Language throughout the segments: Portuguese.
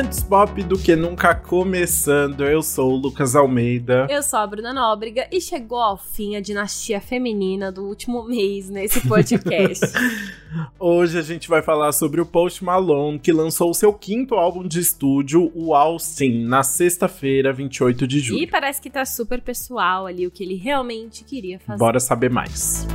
Antes pop do que nunca começando, eu sou o Lucas Almeida. Eu sou a Bruna Nóbrega e chegou ao fim a dinastia feminina do último mês nesse podcast. Hoje a gente vai falar sobre o Post Malone, que lançou o seu quinto álbum de estúdio, o Austin, na sexta-feira, 28 de julho. E parece que tá super pessoal ali o que ele realmente queria fazer. Bora saber mais.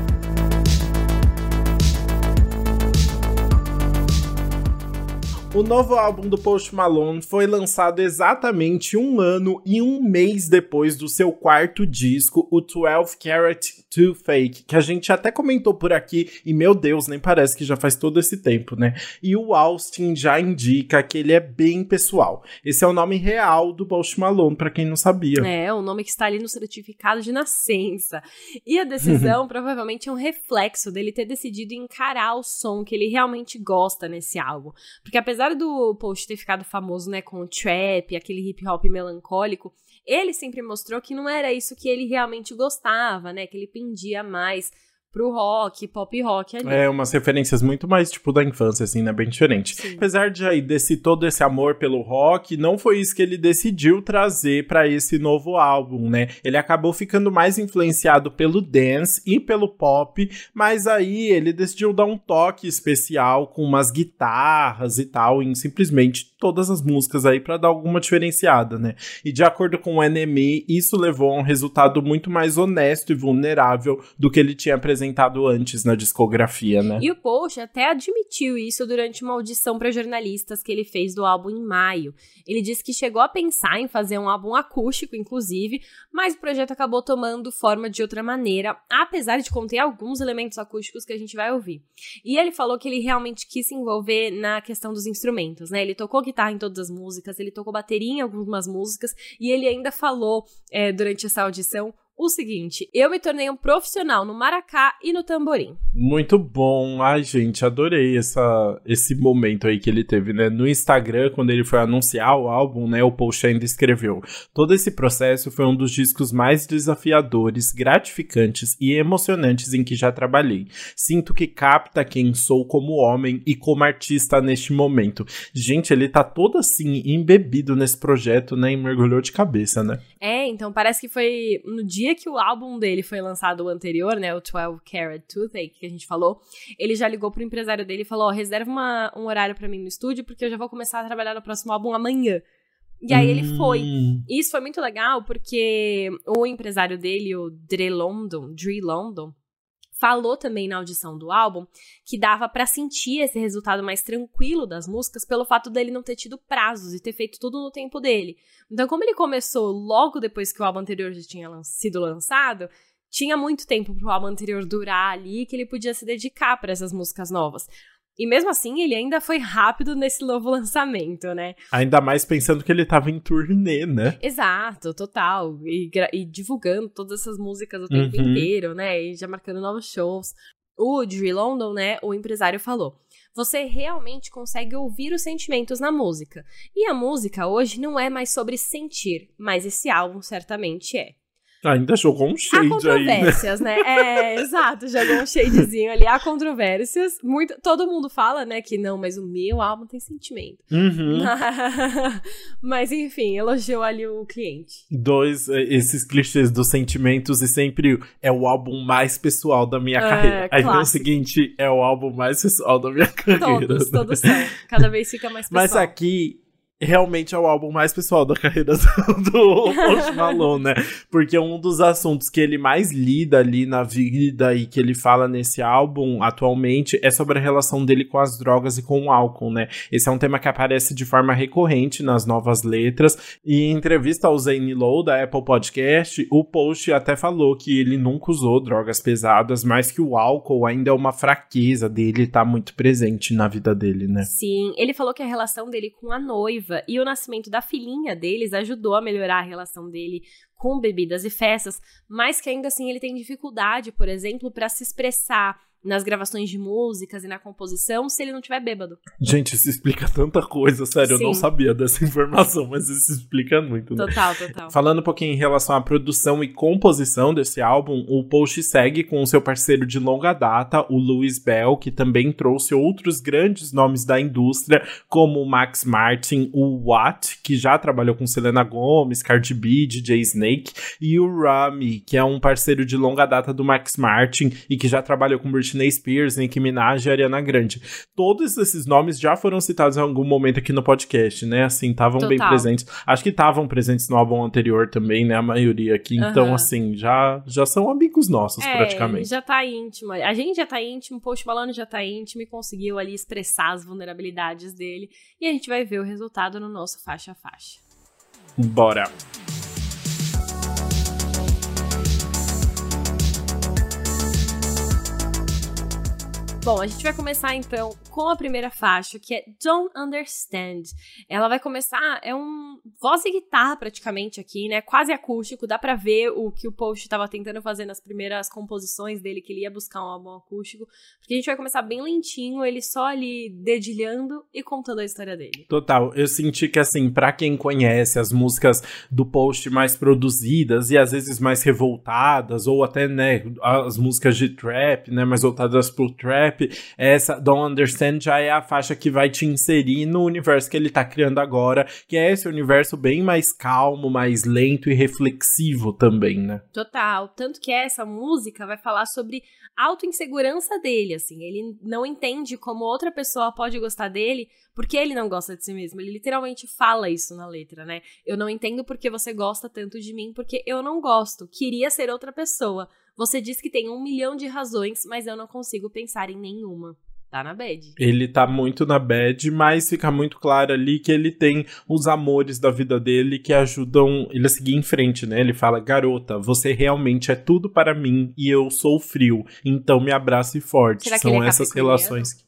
O novo álbum do Post Malone foi lançado exatamente um ano e um mês depois do seu quarto disco, o 12 Carat 2 Fake, que a gente até comentou por aqui, e meu Deus, nem parece que já faz todo esse tempo, né? E o Austin já indica que ele é bem pessoal. Esse é o nome real do Post Malone, para quem não sabia. É, o nome que está ali no certificado de nascença. E a decisão provavelmente é um reflexo dele ter decidido encarar o som que ele realmente gosta nesse álbum. Porque apesar apesar do Post ter ficado famoso, né, com o trap, aquele hip hop melancólico, ele sempre mostrou que não era isso que ele realmente gostava, né, que ele pendia mais pro rock, pop rock ali. É, umas referências muito mais, tipo, da infância, assim, né? Bem diferente. Sim. Apesar de aí, desse todo esse amor pelo rock, não foi isso que ele decidiu trazer para esse novo álbum, né? Ele acabou ficando mais influenciado pelo dance e pelo pop, mas aí ele decidiu dar um toque especial com umas guitarras e tal, em simplesmente todas as músicas aí para dar alguma diferenciada, né? E de acordo com o NME, isso levou a um resultado muito mais honesto e vulnerável do que ele tinha apresentado antes na discografia, né? E o Post até admitiu isso durante uma audição para jornalistas que ele fez do álbum em maio. Ele disse que chegou a pensar em fazer um álbum acústico, inclusive, mas o projeto acabou tomando forma de outra maneira, apesar de conter alguns elementos acústicos que a gente vai ouvir. E ele falou que ele realmente quis se envolver na questão dos instrumentos, né? Ele tocou guitarra em todas as músicas, ele tocou bateria em algumas músicas, e ele ainda falou é, durante essa audição o seguinte: eu me tornei um profissional no maracá e no tamborim. Muito bom. Ai, gente, adorei essa, esse momento aí que ele teve, né? No Instagram, quando ele foi anunciar o álbum, né? O post ainda escreveu: Todo esse processo foi um dos discos mais desafiadores, gratificantes e emocionantes em que já trabalhei. Sinto que capta quem sou como homem e como artista neste momento. Gente, ele tá todo assim, embebido nesse projeto, né? E mergulhou de cabeça, né? É, então parece que foi no dia dia que o álbum dele foi lançado o anterior, né, o 12 Carat Toothache, que a gente falou, ele já ligou pro empresário dele e falou, ó, oh, reserva uma, um horário para mim no estúdio, porque eu já vou começar a trabalhar no próximo álbum amanhã. E aí ele foi. Hum. E isso foi muito legal, porque o empresário dele, o Dre London, Dre London, falou também na audição do álbum que dava para sentir esse resultado mais tranquilo das músicas pelo fato dele não ter tido prazos e ter feito tudo no tempo dele. Então, como ele começou logo depois que o álbum anterior já tinha sido lançado, tinha muito tempo pro álbum anterior durar ali que ele podia se dedicar para essas músicas novas. E mesmo assim, ele ainda foi rápido nesse novo lançamento, né? Ainda mais pensando que ele tava em turnê, né? Exato, total. E, e divulgando todas essas músicas o tempo uhum. inteiro, né? E já marcando novos shows. O Dre London, né? O empresário falou. Você realmente consegue ouvir os sentimentos na música. E a música hoje não é mais sobre sentir, mas esse álbum certamente é. Ainda jogou um shade Há controvérsias, aí, né? né? É, exato, jogou um shadezinho ali. Há controvérsias. Muito, todo mundo fala, né, que não, mas o meu álbum tem sentimento. Uhum. mas, enfim, elogiou ali o cliente. Dois, é, esses clichês dos sentimentos e sempre é o álbum mais pessoal da minha é, carreira. Aí no seguinte, é o álbum mais pessoal da minha carreira. Todos, né? todos são. Cada vez fica mais pessoal. Mas aqui realmente é o álbum mais pessoal da carreira do Post Malone, né? Porque um dos assuntos que ele mais lida ali na vida e que ele fala nesse álbum atualmente é sobre a relação dele com as drogas e com o álcool, né? Esse é um tema que aparece de forma recorrente nas novas letras e em entrevista ao Zane Lowe da Apple Podcast, o Post até falou que ele nunca usou drogas pesadas, mas que o álcool ainda é uma fraqueza dele, tá muito presente na vida dele, né? Sim, ele falou que a relação dele com a noiva e o nascimento da filhinha deles ajudou a melhorar a relação dele com bebidas e festas, mas que ainda assim ele tem dificuldade, por exemplo, para se expressar nas gravações de músicas e na composição se ele não tiver bêbado. Gente, isso explica tanta coisa, sério, Sim. eu não sabia dessa informação, mas isso explica muito. Né? Total, total. Falando um pouquinho em relação à produção e composição desse álbum, o Post segue com o seu parceiro de longa data, o Louis Bell, que também trouxe outros grandes nomes da indústria, como o Max Martin, o Watt, que já trabalhou com Selena Gomez, Cardi B, DJ Snake, e o Rami, que é um parceiro de longa data do Max Martin e que já trabalhou com Britney Britney Spears, Nicki Minaj e Ariana Grande. Todos esses nomes já foram citados em algum momento aqui no podcast, né? Assim, estavam bem presentes. Acho que estavam presentes no álbum anterior também, né? A maioria aqui. Uhum. Então, assim, já, já são amigos nossos, é, praticamente. Já tá íntimo. A gente já tá íntimo, o Post Malone já tá íntimo e conseguiu ali expressar as vulnerabilidades dele. E a gente vai ver o resultado no nosso faixa a faixa. Bora! Bom, a gente vai começar então com a primeira faixa, que é Don't Understand. Ela vai começar, é um voz e guitarra praticamente aqui, né? Quase acústico, dá pra ver o que o Post tava tentando fazer nas primeiras composições dele, que ele ia buscar um álbum acústico. Porque a gente vai começar bem lentinho, ele só ali dedilhando e contando a história dele. Total, eu senti que assim, para quem conhece as músicas do Post mais produzidas e às vezes mais revoltadas, ou até, né, as músicas de trap, né, mais voltadas pro trap, rap, essa Don't Understand já é a faixa que vai te inserir no universo que ele tá criando agora, que é esse universo bem mais calmo, mais lento e reflexivo também, né? Total. Tanto que essa música vai falar sobre auto-insegurança dele, assim. Ele não entende como outra pessoa pode gostar dele porque ele não gosta de si mesmo. Ele literalmente fala isso na letra, né? Eu não entendo porque você gosta tanto de mim, porque eu não gosto. Queria ser outra pessoa. Você diz que tem um milhão de razões, mas eu não consigo pensar em nenhuma. Tá na bad. Ele tá muito na bad, mas fica muito claro ali que ele tem os amores da vida dele que ajudam ele a seguir em frente, né? Ele fala: Garota, você realmente é tudo para mim e eu sou frio, então me abrace forte. Será São é essas relações.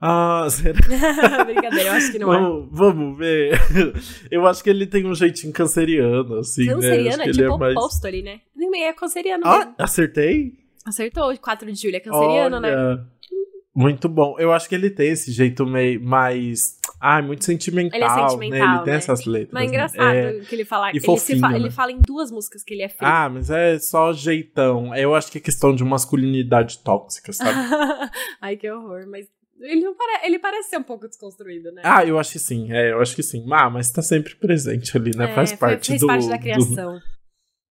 Ah, será? Brincadeira, eu acho que não vamos, é. Vamos ver. Eu acho que ele tem um jeitinho canceriano, assim, né? canceriano né? é tipo é mais... oposto ali, né? Nem é canceriano. Ah, mesmo. acertei? Acertou, 4 de julho é canceriano, né? Olha, né? Muito bom. Eu acho que ele tem esse jeito meio mais. Ah, muito sentimental. Ele é sentimental. Né? Ele tem né? essas letras. Mas é engraçado é... que ele fala. ele, fofinho, fa... né? ele fala em duas músicas que ele é feio. Ah, mas é só jeitão. Eu acho que é questão de masculinidade tóxica, sabe? Ai, que horror. Mas ele, não pare... ele parece ser um pouco desconstruído, né? Ah, eu acho que sim. É, eu acho que sim. Ah, mas tá sempre presente ali, né? É, faz parte faz do... Faz parte da criação. Do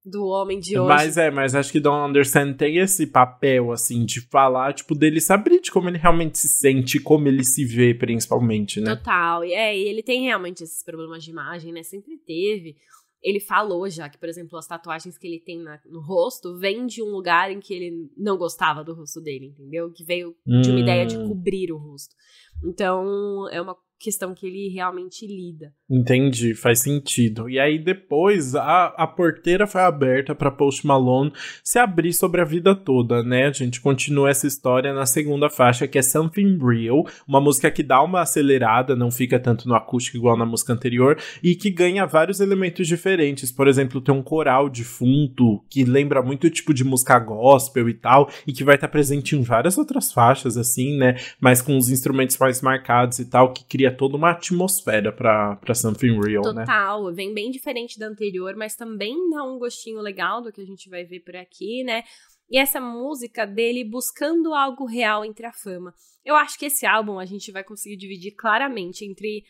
do homem de hoje. Mas é, mas acho que Don't Understand tem esse papel, assim, de falar, tipo, dele saber de como ele realmente se sente, como ele se vê, principalmente, né? Total. E é, e ele tem realmente esses problemas de imagem, né? Sempre teve. Ele falou já que, por exemplo, as tatuagens que ele tem na, no rosto vêm de um lugar em que ele não gostava do rosto dele, entendeu? Que veio de uma hum. ideia de hum. cobrir o rosto. Então, é uma questão que ele realmente lida. Entendi, faz sentido. E aí depois a, a porteira foi aberta para Post Malone se abrir sobre a vida toda, né? A gente continua essa história na segunda faixa, que é Something Real, uma música que dá uma acelerada, não fica tanto no acústico igual na música anterior, e que ganha vários elementos diferentes. Por exemplo, tem um coral de fundo que lembra muito o tipo de música gospel e tal, e que vai estar presente em várias outras faixas, assim, né? Mas com os instrumentos mais marcados e tal, que cria cria toda uma atmosfera pra, pra Something Real, Total, né? Total, vem bem diferente da anterior, mas também dá um gostinho legal do que a gente vai ver por aqui, né? E essa música dele buscando algo real entre a fama. Eu acho que esse álbum a gente vai conseguir dividir claramente entre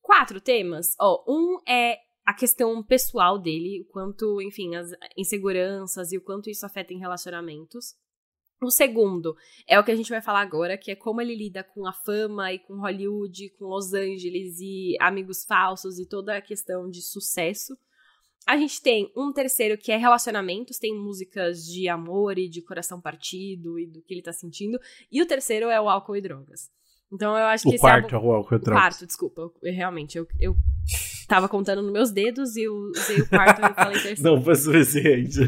quatro temas. Ó, um é a questão pessoal dele, o quanto, enfim, as inseguranças e o quanto isso afeta em relacionamentos. O segundo é o que a gente vai falar agora, que é como ele lida com a fama e com Hollywood, com Los Angeles e amigos falsos e toda a questão de sucesso. A gente tem um terceiro que é relacionamentos, tem músicas de amor e de coração partido e do que ele tá sentindo. E o terceiro é o álcool e drogas. Então eu acho que o esse quarto é o álcool e drogas. O quarto, desculpa. Eu, realmente, eu, eu tava contando nos meus dedos e eu usei o quarto e falei terceiro. Não foi suficiente.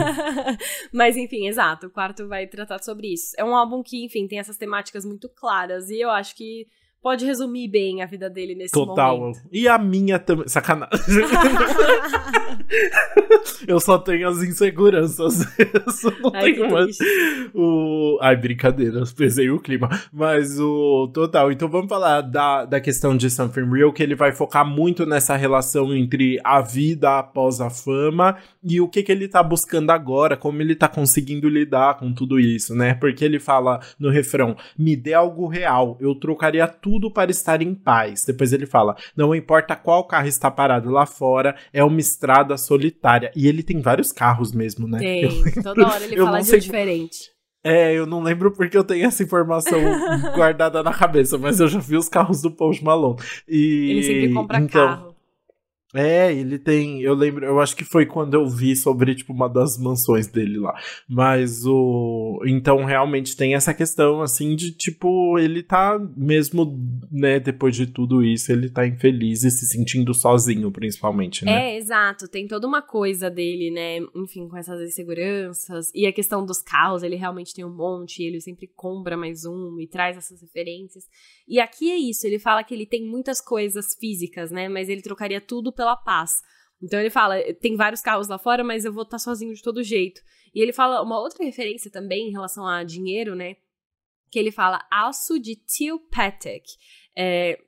Mas enfim, exato. O quarto vai tratar sobre isso. É um álbum que, enfim, tem essas temáticas muito claras e eu acho que pode resumir bem a vida dele nesse Total. momento. E a minha também. Sacanagem. eu só tenho as inseguranças. Eu não Ai, tenho mais. O... Ai, brincadeira, pesei o clima. Mas o total. Então vamos falar da, da questão de Something Real, que ele vai focar muito nessa relação entre a vida após a fama e o que, que ele tá buscando agora, como ele tá conseguindo lidar com tudo isso, né? Porque ele fala no refrão: me dê algo real, eu trocaria tudo para estar em paz. Depois ele fala: não importa qual carro está parado lá fora, é uma estrada solitária. E ele tem vários carros mesmo, né? Tem, Eu- toda hora ele fala de sei- um diferente. É, eu não lembro porque eu tenho essa informação guardada na cabeça, mas eu já vi os carros do Post Malone. E, Ele sempre compra então, carro. É, ele tem. Eu lembro, eu acho que foi quando eu vi sobre, tipo, uma das mansões dele lá. Mas o. Então, realmente tem essa questão, assim, de, tipo, ele tá, mesmo, né, depois de tudo isso, ele tá infeliz e se sentindo sozinho, principalmente, né? É, exato. Tem toda uma coisa dele, né? Enfim, com essas inseguranças. E a questão dos carros, ele realmente tem um monte. Ele sempre compra mais um e traz essas referências. E aqui é isso. Ele fala que ele tem muitas coisas físicas, né? Mas ele trocaria tudo pela paz. Então ele fala: tem vários carros lá fora, mas eu vou estar sozinho de todo jeito. E ele fala uma outra referência também em relação a dinheiro, né? Que ele fala aço de teal patek. É,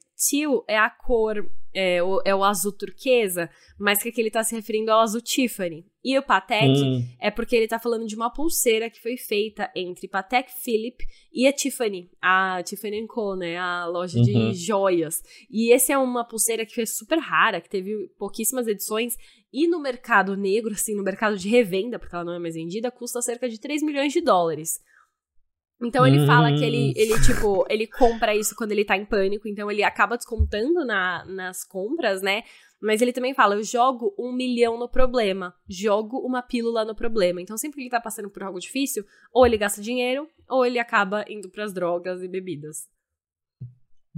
é a cor, é o, é o azul turquesa, mas que aqui ele tá se referindo ao azul Tiffany. E o Patek Hum, é porque ele tá falando de uma pulseira que foi feita entre Patek Philippe e a Tiffany, a Tiffany Co, né, a loja Uhum. de joias. E esse é uma pulseira que foi super rara, que teve pouquíssimas edições e no mercado negro, assim, no mercado de revenda, porque ela não é mais vendida, custa cerca de 3 milhões de dólares. Então ele fala que ele, Hum. ele, tipo, ele compra isso quando ele tá em pânico, então ele acaba descontando na, nas compras, né? Mas ele também fala, eu jogo um milhão no problema, jogo uma pílula no problema. Então sempre que ele tá passando por algo difícil, ou ele gasta dinheiro, ou ele acaba indo pras drogas e bebidas.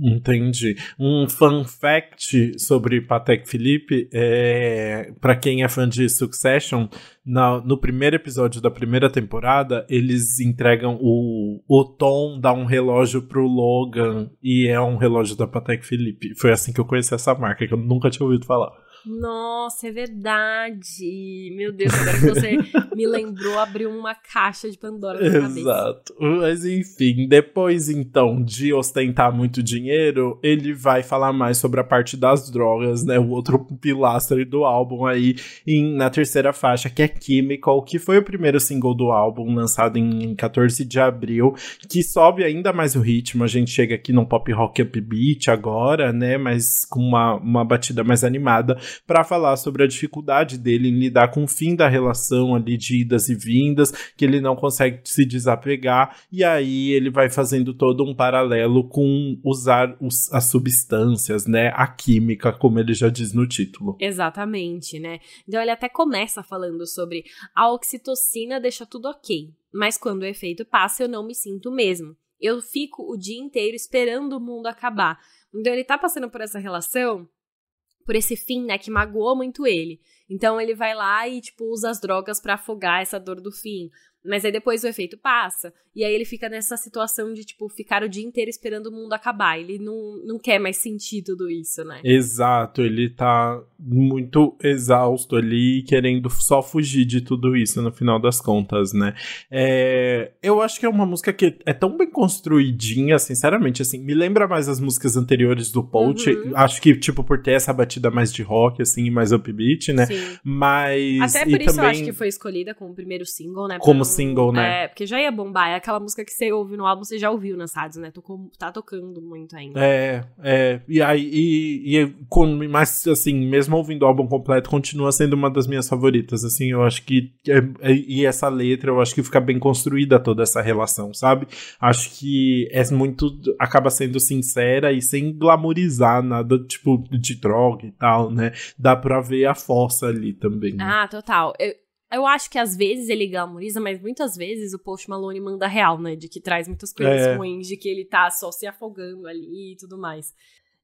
Entendi. Um fun fact sobre Patek Philippe é para quem é fã de Succession, na- no primeiro episódio da primeira temporada, eles entregam o, o Tom dá um relógio pro Logan e é um relógio da Patek Philippe. Foi assim que eu conheci essa marca, que eu nunca tinha ouvido falar. Nossa, é verdade! Meu Deus, agora que você me lembrou, abriu uma caixa de Pandora na cabeça. Exato. Mas enfim, depois então de ostentar muito dinheiro, ele vai falar mais sobre a parte das drogas, né? O outro pilastre do álbum aí em, na terceira faixa, que é Chemical, que foi o primeiro single do álbum, lançado em 14 de abril, que sobe ainda mais o ritmo. A gente chega aqui num pop rock upbeat agora, né? Mas com uma, uma batida mais animada, para falar sobre a dificuldade dele em lidar com o fim da relação ali de idas e vindas, que ele não consegue se desapegar, e aí ele vai fazendo todo um paralelo com usar os- as substâncias, né? A química, como ele já diz no título. Exatamente, né? Então ele até começa falando sobre a oxitocina deixa tudo ok, mas quando o efeito passa eu não me sinto mesmo. Eu fico o dia inteiro esperando o mundo acabar. Então ele tá passando por essa relação, por esse fim, né, que magoou muito ele. Então ele vai lá e tipo usa as drogas pra afogar essa dor do fim. Mas aí depois o efeito passa, e aí ele fica nessa situação de, tipo, ficar o dia inteiro esperando o mundo acabar. Ele não, não quer mais sentir tudo isso, né? Exato, ele tá muito exausto ali, querendo só fugir de tudo isso no final das contas, né? É, eu acho que é uma música que é tão bem construidinha, sinceramente, assim, me lembra mais as músicas anteriores do Poach, Uhum. acho que, tipo, por ter essa batida mais de rock, assim, mais upbeat, né? Sim. Mas. Até por isso também... eu acho que foi escolhida como primeiro single, né? Como single, né? É, porque já ia bombar. É aquela música que você ouve no álbum, você já ouviu nas rádios, né? Tocou, tá tocando muito ainda. É, é, e aí, e, e com, mas assim, mesmo ouvindo o álbum completo, continua sendo uma das minhas favoritas, assim, eu acho que, é, é, e essa letra, eu acho que fica bem construída toda essa relação, sabe? Acho que é muito, acaba sendo sincera e sem glamorizar nada, tipo, de droga e tal, né? Dá pra ver a força ali também, né? Ah, total. Eu, eu acho que às vezes ele glamoriza, mas muitas vezes o Post Malone manda real, né? De que traz muitas coisas É. ruins, de que ele tá só se afogando ali e tudo mais.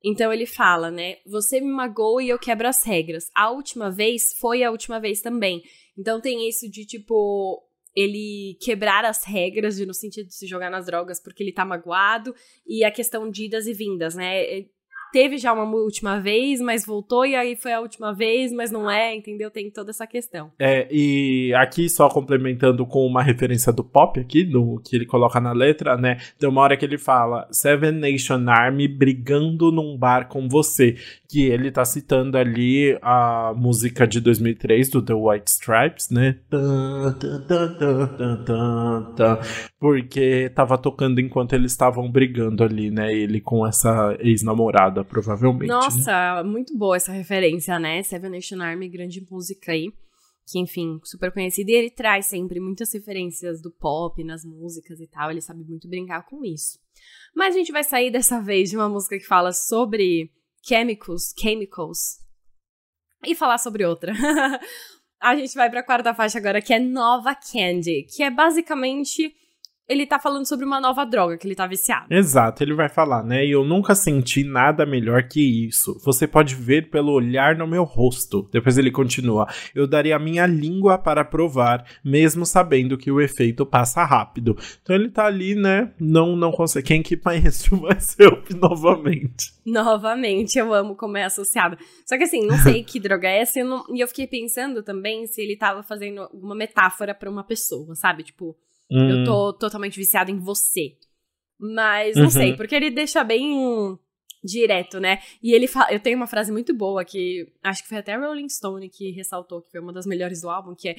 Então ele fala, né? Você me magoa e eu quebro as regras. A última vez foi a última vez também. Então tem isso de tipo. ele quebrar as regras de no sentido de se jogar nas drogas porque ele tá magoado e a questão de idas e vindas, né? Teve já uma última vez, mas voltou, e aí foi a última vez, mas não é, entendeu? Tem toda essa questão. É, e aqui só complementando com uma referência do pop aqui, do que ele coloca na letra, né? Tem uma hora que ele fala Seven Nation Army brigando num bar com você, que ele tá citando ali a música de 2003 do The White Stripes, né? Porque tava tocando enquanto eles estavam brigando ali, né? Ele com essa ex-namorada provavelmente. Né? Nossa, né? muito boa essa referência, né? Seven Nation Army, grande música aí. Que, enfim, super conhecida. E ele traz sempre muitas referências do pop nas músicas e tal. Ele sabe muito brincar com isso. Mas a gente vai sair dessa vez de uma música que fala sobre chemicals, chemicals, e falar sobre outra. a gente vai pra quarta faixa agora, que é Nova Candy, que é basicamente ele tá falando sobre uma nova droga que ele tá viciado. Exato, ele vai falar, né? E eu nunca senti nada melhor que isso. Você pode ver pelo olhar no meu rosto. Depois ele continua: Eu daria a minha língua para provar, mesmo sabendo que o efeito passa rápido. Então ele tá ali, né? Não, não consegue. Quem que conhece o myself novamente? Novamente, eu amo como é associado. Só que assim, não sei que droga é essa. Não... E eu fiquei pensando também se ele tava fazendo alguma metáfora para uma pessoa, sabe? Tipo Hum. Eu tô totalmente viciado em você. Mas não uhum. sei, porque ele deixa bem direto, né? E ele fala, eu tenho uma frase muito boa que acho que foi até Rolling Stone que ressaltou que foi uma das melhores do álbum, que é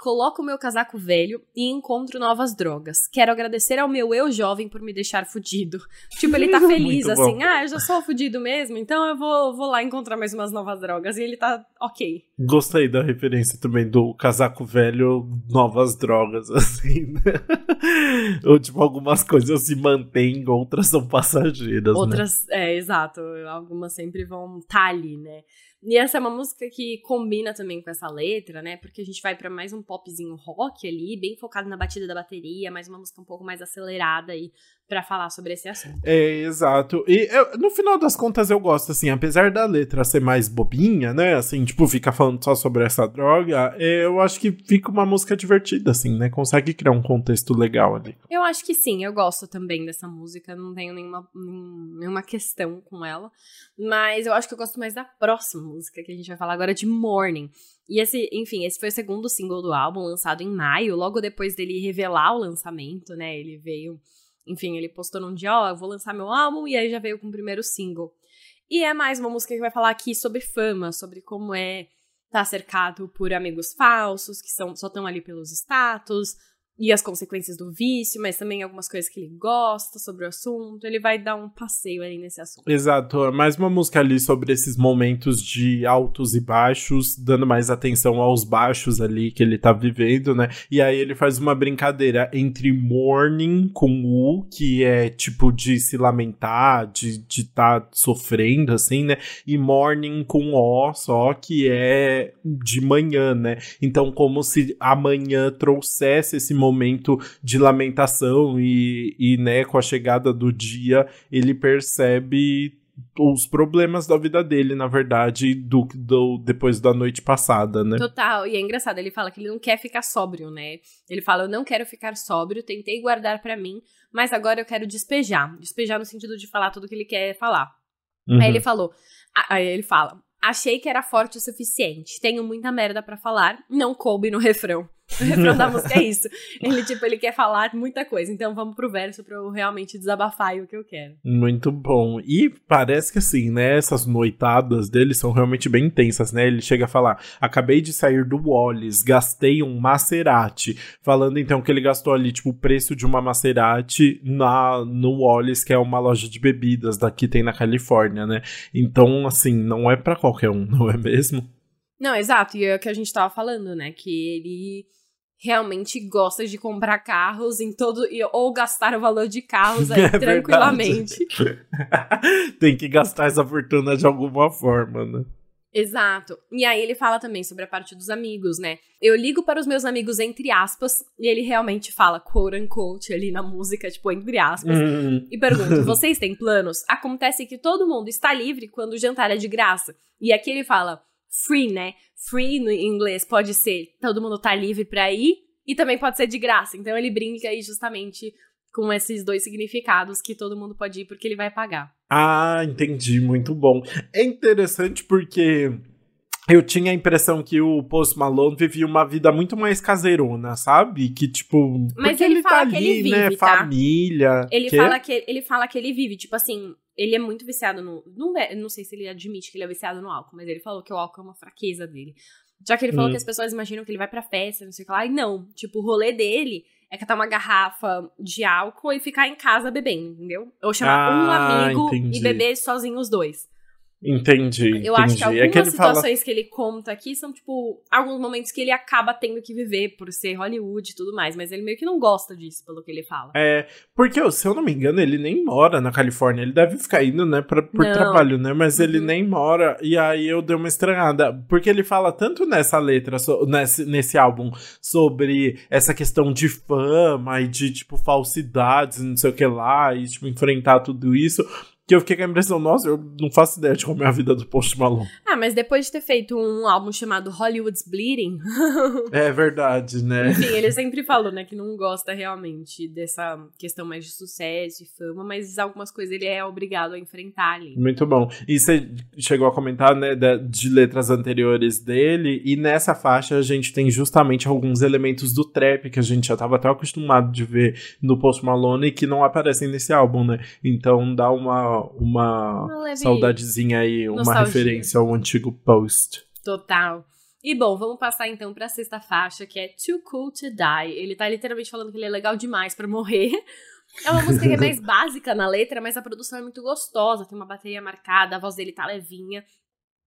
Coloco o meu casaco velho e encontro novas drogas. Quero agradecer ao meu eu jovem por me deixar fudido. Tipo, ele tá feliz, assim, ah, eu já sou fudido mesmo, então eu vou, vou lá encontrar mais umas novas drogas. E ele tá ok. Gostei da referência também do casaco velho, novas drogas, assim, né? Ou, tipo, algumas coisas se mantêm, outras são passageiras. Né? Outras, né? é, exato. Algumas sempre vão estar tá ali, né? E essa é uma música que combina também com essa letra, né? Porque a gente vai para mais um popzinho rock ali, bem focado na batida da bateria, mais uma música um pouco mais acelerada aí para falar sobre esse assunto. É, exato. E eu, no final das contas eu gosto, assim, apesar da letra ser mais bobinha, né? Assim, tipo, fica falando só sobre essa droga, é, eu acho que fica uma música divertida, assim, né? Consegue criar um contexto legal ali. Eu acho que sim, eu gosto também dessa música, não tenho nenhuma, nenhuma questão com ela. Mas eu acho que eu gosto mais da próxima música que a gente vai falar agora de Morning. E esse, enfim, esse foi o segundo single do álbum, lançado em maio, logo depois dele revelar o lançamento, né? Ele veio enfim, ele postou num dia, ó, oh, eu vou lançar meu álbum, e aí já veio com o primeiro single. E é mais uma música que vai falar aqui sobre fama, sobre como é estar tá cercado por amigos falsos, que são, só estão ali pelos status, e as consequências do vício, mas também algumas coisas que ele gosta sobre o assunto. Ele vai dar um passeio ali nesse assunto. Exato, mais uma música ali sobre esses momentos de altos e baixos, dando mais atenção aos baixos ali que ele tá vivendo, né? E aí ele faz uma brincadeira entre morning com U, que é tipo de se lamentar, de de tá sofrendo assim, né? E morning com O, só que é de manhã, né? Então como se amanhã trouxesse esse momento momento de lamentação e, e né, com a chegada do dia, ele percebe os problemas da vida dele, na verdade, do, do depois da noite passada, né? Total, e é engraçado, ele fala que ele não quer ficar sóbrio, né? Ele fala, eu não quero ficar sóbrio, tentei guardar para mim, mas agora eu quero despejar. Despejar no sentido de falar tudo que ele quer falar. Uhum. Aí ele falou, aí ele fala, achei que era forte o suficiente, tenho muita merda para falar, não coube no refrão. O refrão da música é isso. Ele, tipo, ele quer falar muita coisa. Então vamos pro verso pra eu realmente desabafar o que eu quero. Muito bom. E parece que assim, né? Essas noitadas dele são realmente bem intensas, né? Ele chega a falar: acabei de sair do Wallis, gastei um Maserati. Falando então que ele gastou ali, tipo, o preço de uma Maserati na, no Wallis, que é uma loja de bebidas daqui tem na Califórnia, né? Então, assim, não é para qualquer um, não é mesmo? Não, exato. E é o que a gente tava falando, né? Que ele realmente gosta de comprar carros em todo ou gastar o valor de carros aí é tranquilamente. Tem que gastar essa fortuna de alguma forma, né? Exato. E aí ele fala também sobre a parte dos amigos, né? Eu ligo para os meus amigos entre aspas, e ele realmente fala quote unquote ali na música, tipo, entre aspas, hum. e pergunto: vocês têm planos? Acontece que todo mundo está livre quando o jantar é de graça. E aqui ele fala: free, né? Free no inglês pode ser todo mundo tá livre pra ir, e também pode ser de graça. Então ele brinca aí justamente com esses dois significados que todo mundo pode ir porque ele vai pagar. Ah, entendi, muito bom. É interessante porque eu tinha a impressão que o Post Malone vivia uma vida muito mais caseirona, sabe? Que tipo, mas ele, ele fala tá que ali, ele vive, né, tá? família. Ele fala que ele fala que ele vive, tipo assim, ele é muito viciado no, não, é- não sei se ele admite que ele é viciado no álcool, mas ele falou que o álcool é uma fraqueza dele. Já que ele falou Hum. que as pessoas imaginam que ele vai pra festa, não sei o que lá, e não, tipo, o rolê dele é catar uma garrafa de álcool e ficar em casa bebendo, entendeu? Ou chamar um Ah, amigo entendi. e beber sozinho os dois. Entendi. Eu entendi. acho que algumas é que ele fala situações que ele conta aqui são, tipo, alguns momentos que ele acaba tendo que viver por ser Hollywood e tudo mais, mas ele meio que não gosta disso, pelo que ele fala. É, porque, se eu não me engano, ele nem mora na Califórnia. Ele deve ficar indo, né, pra, por Não. trabalho, né? Mas ele Uhum. nem mora. E aí eu dei uma estranhada. Porque ele fala tanto nessa letra, so- nesse, nesse álbum, sobre essa questão de fama e de, tipo, falsidades e não sei o que lá, e, tipo, enfrentar tudo isso. Que eu fiquei com a impressão, nossa, eu não faço ideia de como é a vida do Post Malone. Ah, mas depois de ter feito um álbum chamado Hollywood's Bleeding, É verdade, né? enfim, ele sempre falou, né, que não gosta realmente dessa questão mais de sucesso e fama, mas algumas coisas ele é obrigado a enfrentar ali. Muito bom. E você chegou a comentar, né, de letras anteriores dele, e nessa faixa a gente tem justamente alguns elementos do trap que a gente já estava até acostumado de ver no Post Malone e que não aparecem nesse álbum, né? Então dá uma, uma, saudadezinha aí, uma nostalgia. referência ao antigo Post. Total. E bom, vamos passar então pra sexta faixa, que é Too Cool to Die. Ele tá literalmente falando que ele é legal demais pra morrer. É uma música que é mais básica na letra, mas a produção é muito gostosa, tem uma bateria marcada, a voz dele tá levinha.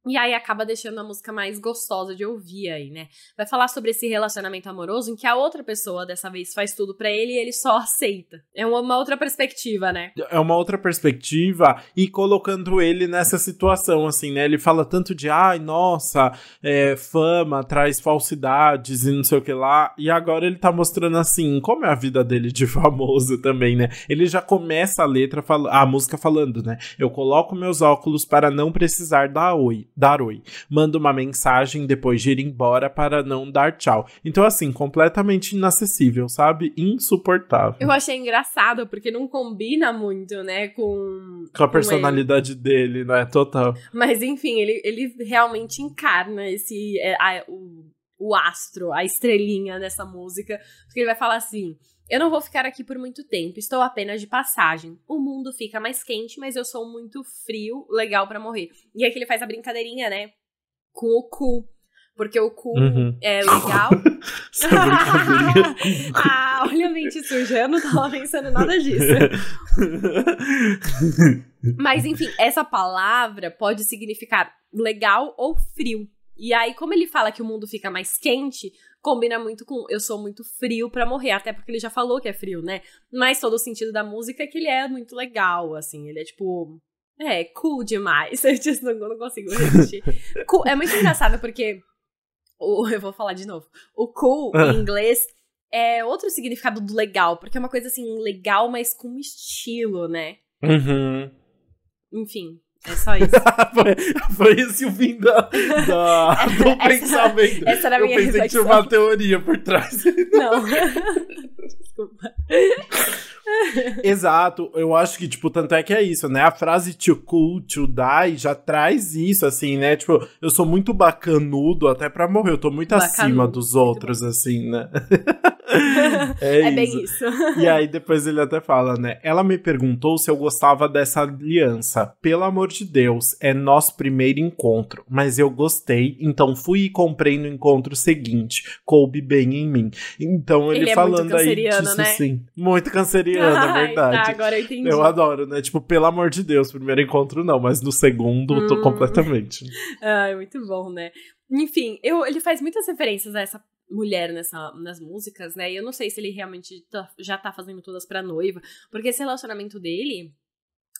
E aí acaba deixando a música mais gostosa de ouvir aí, né? Vai falar sobre esse relacionamento amoroso em que a outra pessoa dessa vez faz tudo pra ele e ele só aceita. É uma, outra perspectiva, né? É uma outra perspectiva e colocando ele nessa situação, assim, né? Ele fala tanto de, ai, nossa, é, fama traz falsidades e não sei o que lá. E agora ele tá mostrando, assim, como é a vida dele de famoso também, né? Ele já começa a letra, a música falando, né? Eu coloco meus óculos para não precisar dar oi, dar oi. Mando uma mensagem depois de ir embora para não dar tchau. Então, assim, completamente inacessível, sabe? Insuportável. Eu achei engraçado, porque não combina muito, né, com. Com a personalidade dele, né? Total. Mas enfim, ele, ele realmente encarna esse. é, a- o, o astro, a estrelinha dessa música. Porque ele vai falar assim. Eu não vou ficar aqui por muito tempo, estou apenas de passagem. O mundo fica mais quente, mas eu sou muito frio, legal pra morrer. E aí que ele faz a brincadeirinha, né? Com o cu. Porque o cu Uhum. é legal. Brincadeirinha. ah, olha a mente suja, eu não tava pensando nada disso. Mas enfim, essa palavra pode significar legal ou frio. E aí, como ele fala que o mundo fica mais quente, combina muito com eu sou muito frio pra morrer, até porque ele já falou que é frio, né? Mas todo o sentido da música é que ele é muito legal, assim, ele é tipo. É, cool demais. Eu just não, não consigo resistir. Cool- É muito engraçado porque. o- eu vou falar de novo. O cool Ah. em inglês é outro significado do legal, porque é uma coisa assim, legal, mas com estilo, né? Uhum. Enfim, é só isso. foi, foi esse o fim da, da- do Essa- pensamento. essa era a Eu minha pensei que tinha reflexão. uma teoria por trás. Não. Desculpa. Exato, eu acho que, tipo, tanto é que é isso, né? A frase to cool, to die já traz isso, assim, né? Tipo, eu sou muito bacanudo até pra morrer, eu tô muito Bacanudo, acima dos outros, assim, né? é, É bem isso. E aí depois ele até fala, né? Ela me perguntou se eu gostava dessa aliança. Pelo amor de Deus, é nosso primeiro encontro. Mas eu gostei, então fui e comprei no encontro seguinte. Coube bem em mim. Então ele, Ele é falando aí disso né? sim. Muito canceriano, é Ai, verdade. Tá, agora eu entendi. Eu adoro, né? Tipo, pelo amor de Deus, primeiro encontro não, mas no segundo eu tô Hum. completamente. Ai, muito bom, né? Enfim, eu, ele faz muitas referências a essa mulher nessa, nas músicas, né? E eu não sei se ele realmente tá- já tá fazendo todas pra noiva, porque esse relacionamento dele,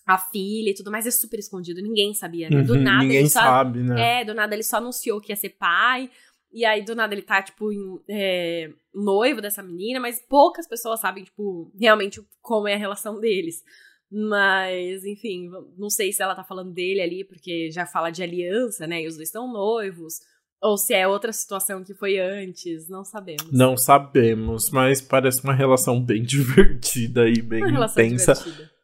a filha e tudo mais, é super escondido, ninguém sabia, né? Do Uhum, nada Ninguém ele só, sabe, né? É, do nada ele só anunciou que ia ser pai. E aí, do nada, ele tá, tipo, em, é, noivo dessa menina, mas poucas pessoas sabem, tipo, realmente como é a relação deles. Mas, enfim, não sei se ela tá falando dele ali, porque já fala de aliança, né? E os dois estão noivos. Ou se é outra situação que foi antes, não sabemos. Não sabemos, mas parece uma relação bem divertida e bem uma intensa. Divertida.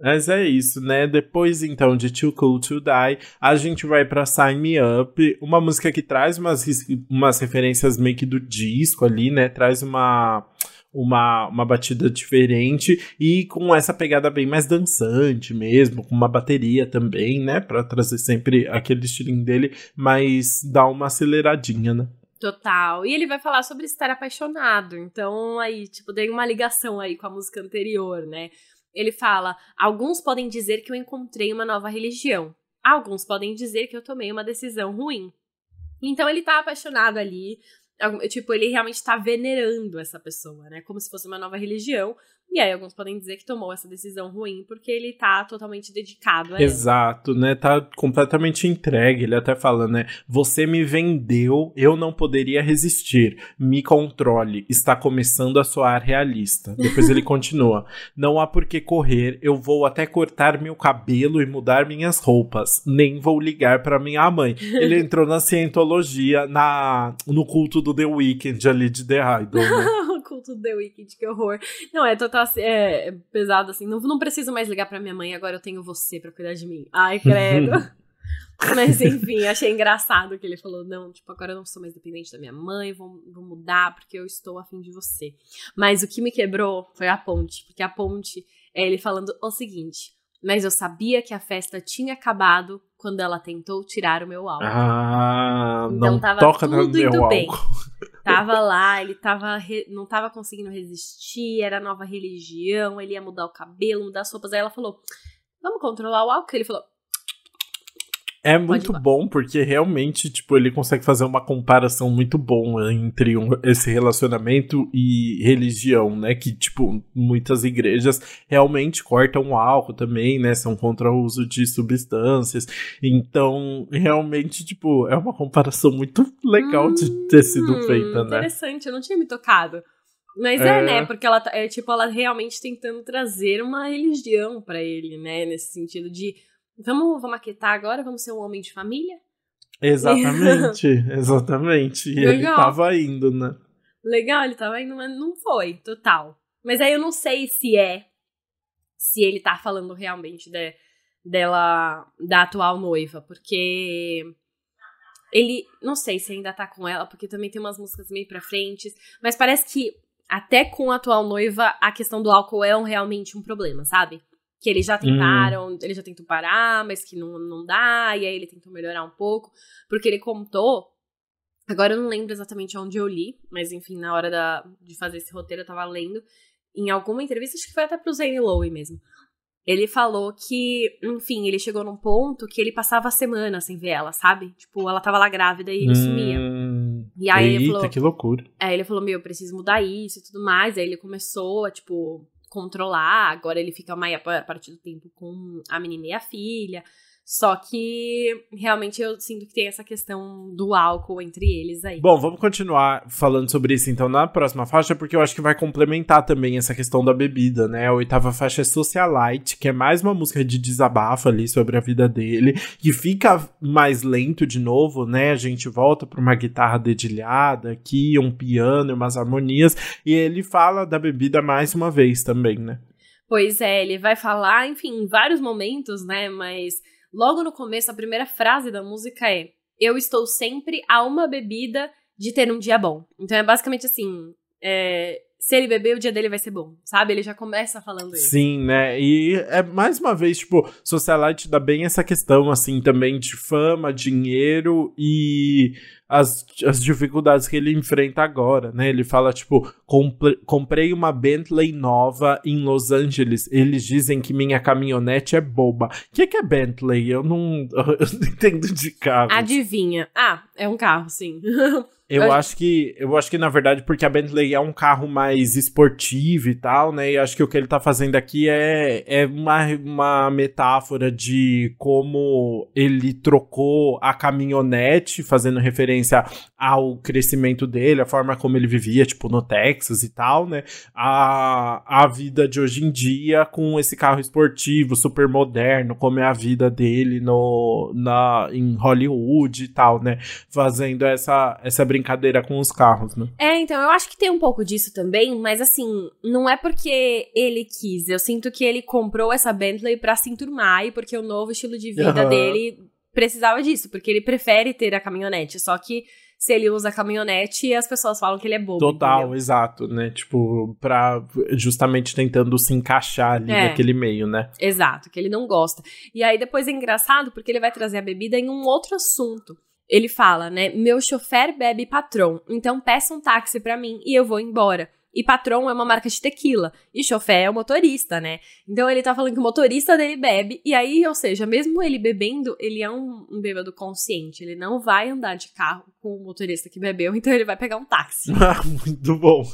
Mas é isso, né? Depois então de Too Cool to Die, a gente vai pra Sign Me Up, uma música que traz umas, umas referências meio que do disco ali, né? Traz uma uma, uma batida diferente e com essa pegada bem mais dançante mesmo, com uma bateria também, né? Pra trazer sempre aquele estilinho dele, mas dá uma aceleradinha, né? Total. E ele vai falar sobre estar apaixonado. Então, aí, tipo, tem uma ligação aí com a música anterior, né? Ele fala: alguns podem dizer que eu encontrei uma nova religião. Alguns podem dizer que eu tomei uma decisão ruim. Então ele tá apaixonado ali, Tipo, ele realmente tá venerando essa pessoa, né? Como se fosse uma nova religião. E aí, alguns podem dizer que tomou essa decisão ruim porque ele tá totalmente dedicado a ela. Exato, né? Tá completamente entregue. Ele até fala, né? Você me vendeu, eu não poderia resistir. Me controle. Está começando a soar realista. Depois ele continua. Não há por que correr. Eu vou até cortar meu cabelo e mudar minhas roupas. Nem vou ligar para minha mãe. Ele entrou na cientologia, na, no culto do The Weeknd ali de The Idol, né? culto do The Weeknd, que horror. Não, é total é, é pesado assim. Não, não preciso mais ligar pra minha mãe, agora eu tenho você pra cuidar de mim. Ai, credo. Mas enfim, achei engraçado que ele falou: não, tipo, agora eu não sou mais dependente da minha mãe, vou, vou mudar porque eu estou afim de você. Mas o que me quebrou foi a ponte, porque a ponte é ele falando o seguinte: mas eu sabia que a festa tinha acabado quando ela tentou tirar o meu álcool. Ah, então, não tava toca tudo no meu bem. álcool. Tava lá, ele tava re... não tava conseguindo resistir, era nova religião, ele ia mudar o cabelo, mudar as roupas. Aí ela falou: Vamos controlar o álcool? Ele falou: é muito bom porque realmente, tipo, ele consegue fazer uma comparação muito boa entre um, esse relacionamento e religião, né? Que, tipo, muitas igrejas realmente cortam o álcool também, né? São contra o uso de substâncias. Então, realmente, tipo, é uma comparação muito legal hum, de ter sido hum, feita, né? Interessante, eu não tinha me tocado. Mas é, é né? Porque ela tá, é tipo ela realmente tentando trazer uma religião para ele, né? Nesse sentido de Vamos, vamos aquietar agora? Vamos ser um homem de família? Exatamente, exatamente. E Legal. ele tava indo, né? Legal, ele tava indo, mas não foi, total. Mas aí eu não sei se é. Se ele tá falando realmente de, dela, da atual noiva, porque. Ele. Não sei se ainda tá com ela, porque também tem umas músicas meio pra frente. Mas parece que até com a atual noiva, a questão do álcool é um, realmente um problema, sabe? Que eles já tentaram, hum. ele já tentou parar, mas que não, não dá, e aí ele tentou melhorar um pouco, porque ele contou, agora eu não lembro exatamente onde eu li, mas enfim, na hora da, de fazer esse roteiro eu tava lendo, em alguma entrevista, acho que foi até pro Zane Lowe mesmo, ele falou que, enfim, ele chegou num ponto que ele passava a semana sem ver ela, sabe? Tipo, ela tava lá grávida e ele hum, sumia. E aí eita, ele falou. que loucura. Aí ele falou: Meu, eu preciso mudar isso e tudo mais. Aí ele começou a, tipo, controlar. Agora ele fica maior parte do tempo com a menina e a filha. Só que realmente eu sinto que tem essa questão do álcool entre eles aí. Bom, vamos continuar falando sobre isso então na próxima faixa, porque eu acho que vai complementar também essa questão da bebida, né? A oitava faixa é Socialite, que é mais uma música de desabafo ali sobre a vida dele, que fica mais lento de novo, né? A gente volta para uma guitarra dedilhada aqui, um piano, umas harmonias, e ele fala da bebida mais uma vez também, né? Pois é, ele vai falar, enfim, em vários momentos, né? Mas Logo no começo, a primeira frase da música é: Eu estou sempre a uma bebida de ter um dia bom. Então é basicamente assim: é, se ele beber, o dia dele vai ser bom, sabe? Ele já começa falando isso. Sim, né? E é mais uma vez, tipo, Socialite dá bem essa questão, assim, também de fama, dinheiro e as, as dificuldades que ele enfrenta agora, né? Ele fala, tipo, comprei uma Bentley nova em Los Angeles. Eles dizem que minha caminhonete é boba. O que, que é Bentley? Eu não, eu não entendo de carro. Adivinha. Ah, é um carro, sim. Eu, acho que eu acho que na verdade porque a Bentley é um carro mais esportivo e tal, né? E acho que o que ele tá fazendo aqui é, é uma, uma metáfora de como ele trocou a caminhonete, fazendo referência ao crescimento dele, a forma como ele vivia, tipo, no Texas e tal, né? A, a vida de hoje em dia com esse carro esportivo, super moderno, como é a vida dele no, na, em Hollywood e tal, né? Fazendo essa, essa brincadeira com os carros, né? É, então, eu acho que tem um pouco disso também, mas assim, não é porque ele quis. Eu sinto que ele comprou essa Bentley pra se enturmar e porque o novo estilo de vida uhum. dele precisava disso, porque ele prefere ter a caminhonete. Só que se ele usa caminhonete, as pessoas falam que ele é bobo. Total, entendeu? exato, né? Tipo, pra justamente tentando se encaixar ali é, naquele meio, né? Exato, que ele não gosta. E aí depois é engraçado porque ele vai trazer a bebida em um outro assunto. Ele fala, né? Meu chofer bebe patrão, então peça um táxi para mim e eu vou embora. E Patron é uma marca de tequila. E Chofé é o motorista, né? Então ele tá falando que o motorista dele bebe. E aí, ou seja, mesmo ele bebendo, ele é um, um bêbado consciente. Ele não vai andar de carro com o motorista que bebeu, então ele vai pegar um táxi. Ah, muito bom.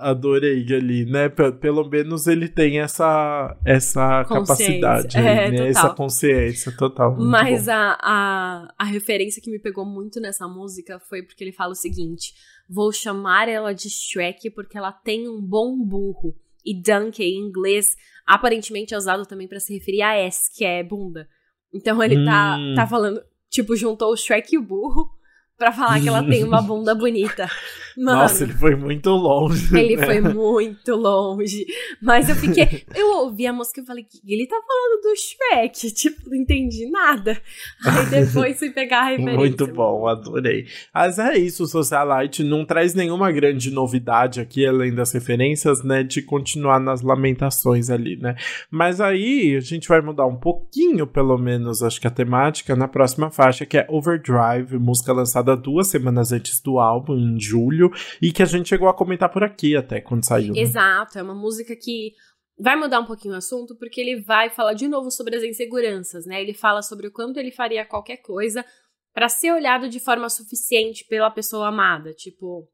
Adorei ali, né? Pelo menos ele tem essa, essa capacidade, é, né? essa consciência total. Mas a, a, a referência que me pegou muito nessa música foi porque ele fala o seguinte Vou chamar ela de Shrek porque ela tem um bom burro. E Donkey, em inglês, aparentemente é usado também para se referir a S, que é bunda. Então ele tá, hum. tá, tá falando, tipo, juntou o Shrek e o burro para falar que ela tem uma bunda bonita. Mano, Nossa, ele foi muito longe. Ele né? foi muito longe. Mas eu fiquei. Eu ouvi a música e falei, que ele tá falando do Shrek? Tipo, não entendi nada. Aí depois fui pegar a referência. Muito bom, adorei. Mas é isso, o Socialite não traz nenhuma grande novidade aqui, além das referências, né? De continuar nas lamentações ali, né? Mas aí a gente vai mudar um pouquinho, pelo menos, acho que a temática, na próxima faixa, que é Overdrive, música lançada lançada duas semanas antes do álbum, em julho, e que a gente chegou a comentar por aqui até quando saiu. Né? Exato, é uma música que vai mudar um pouquinho o assunto, porque ele vai falar de novo sobre as inseguranças, né? Ele fala sobre o quanto ele faria qualquer coisa para ser olhado de forma suficiente pela pessoa amada. Tipo,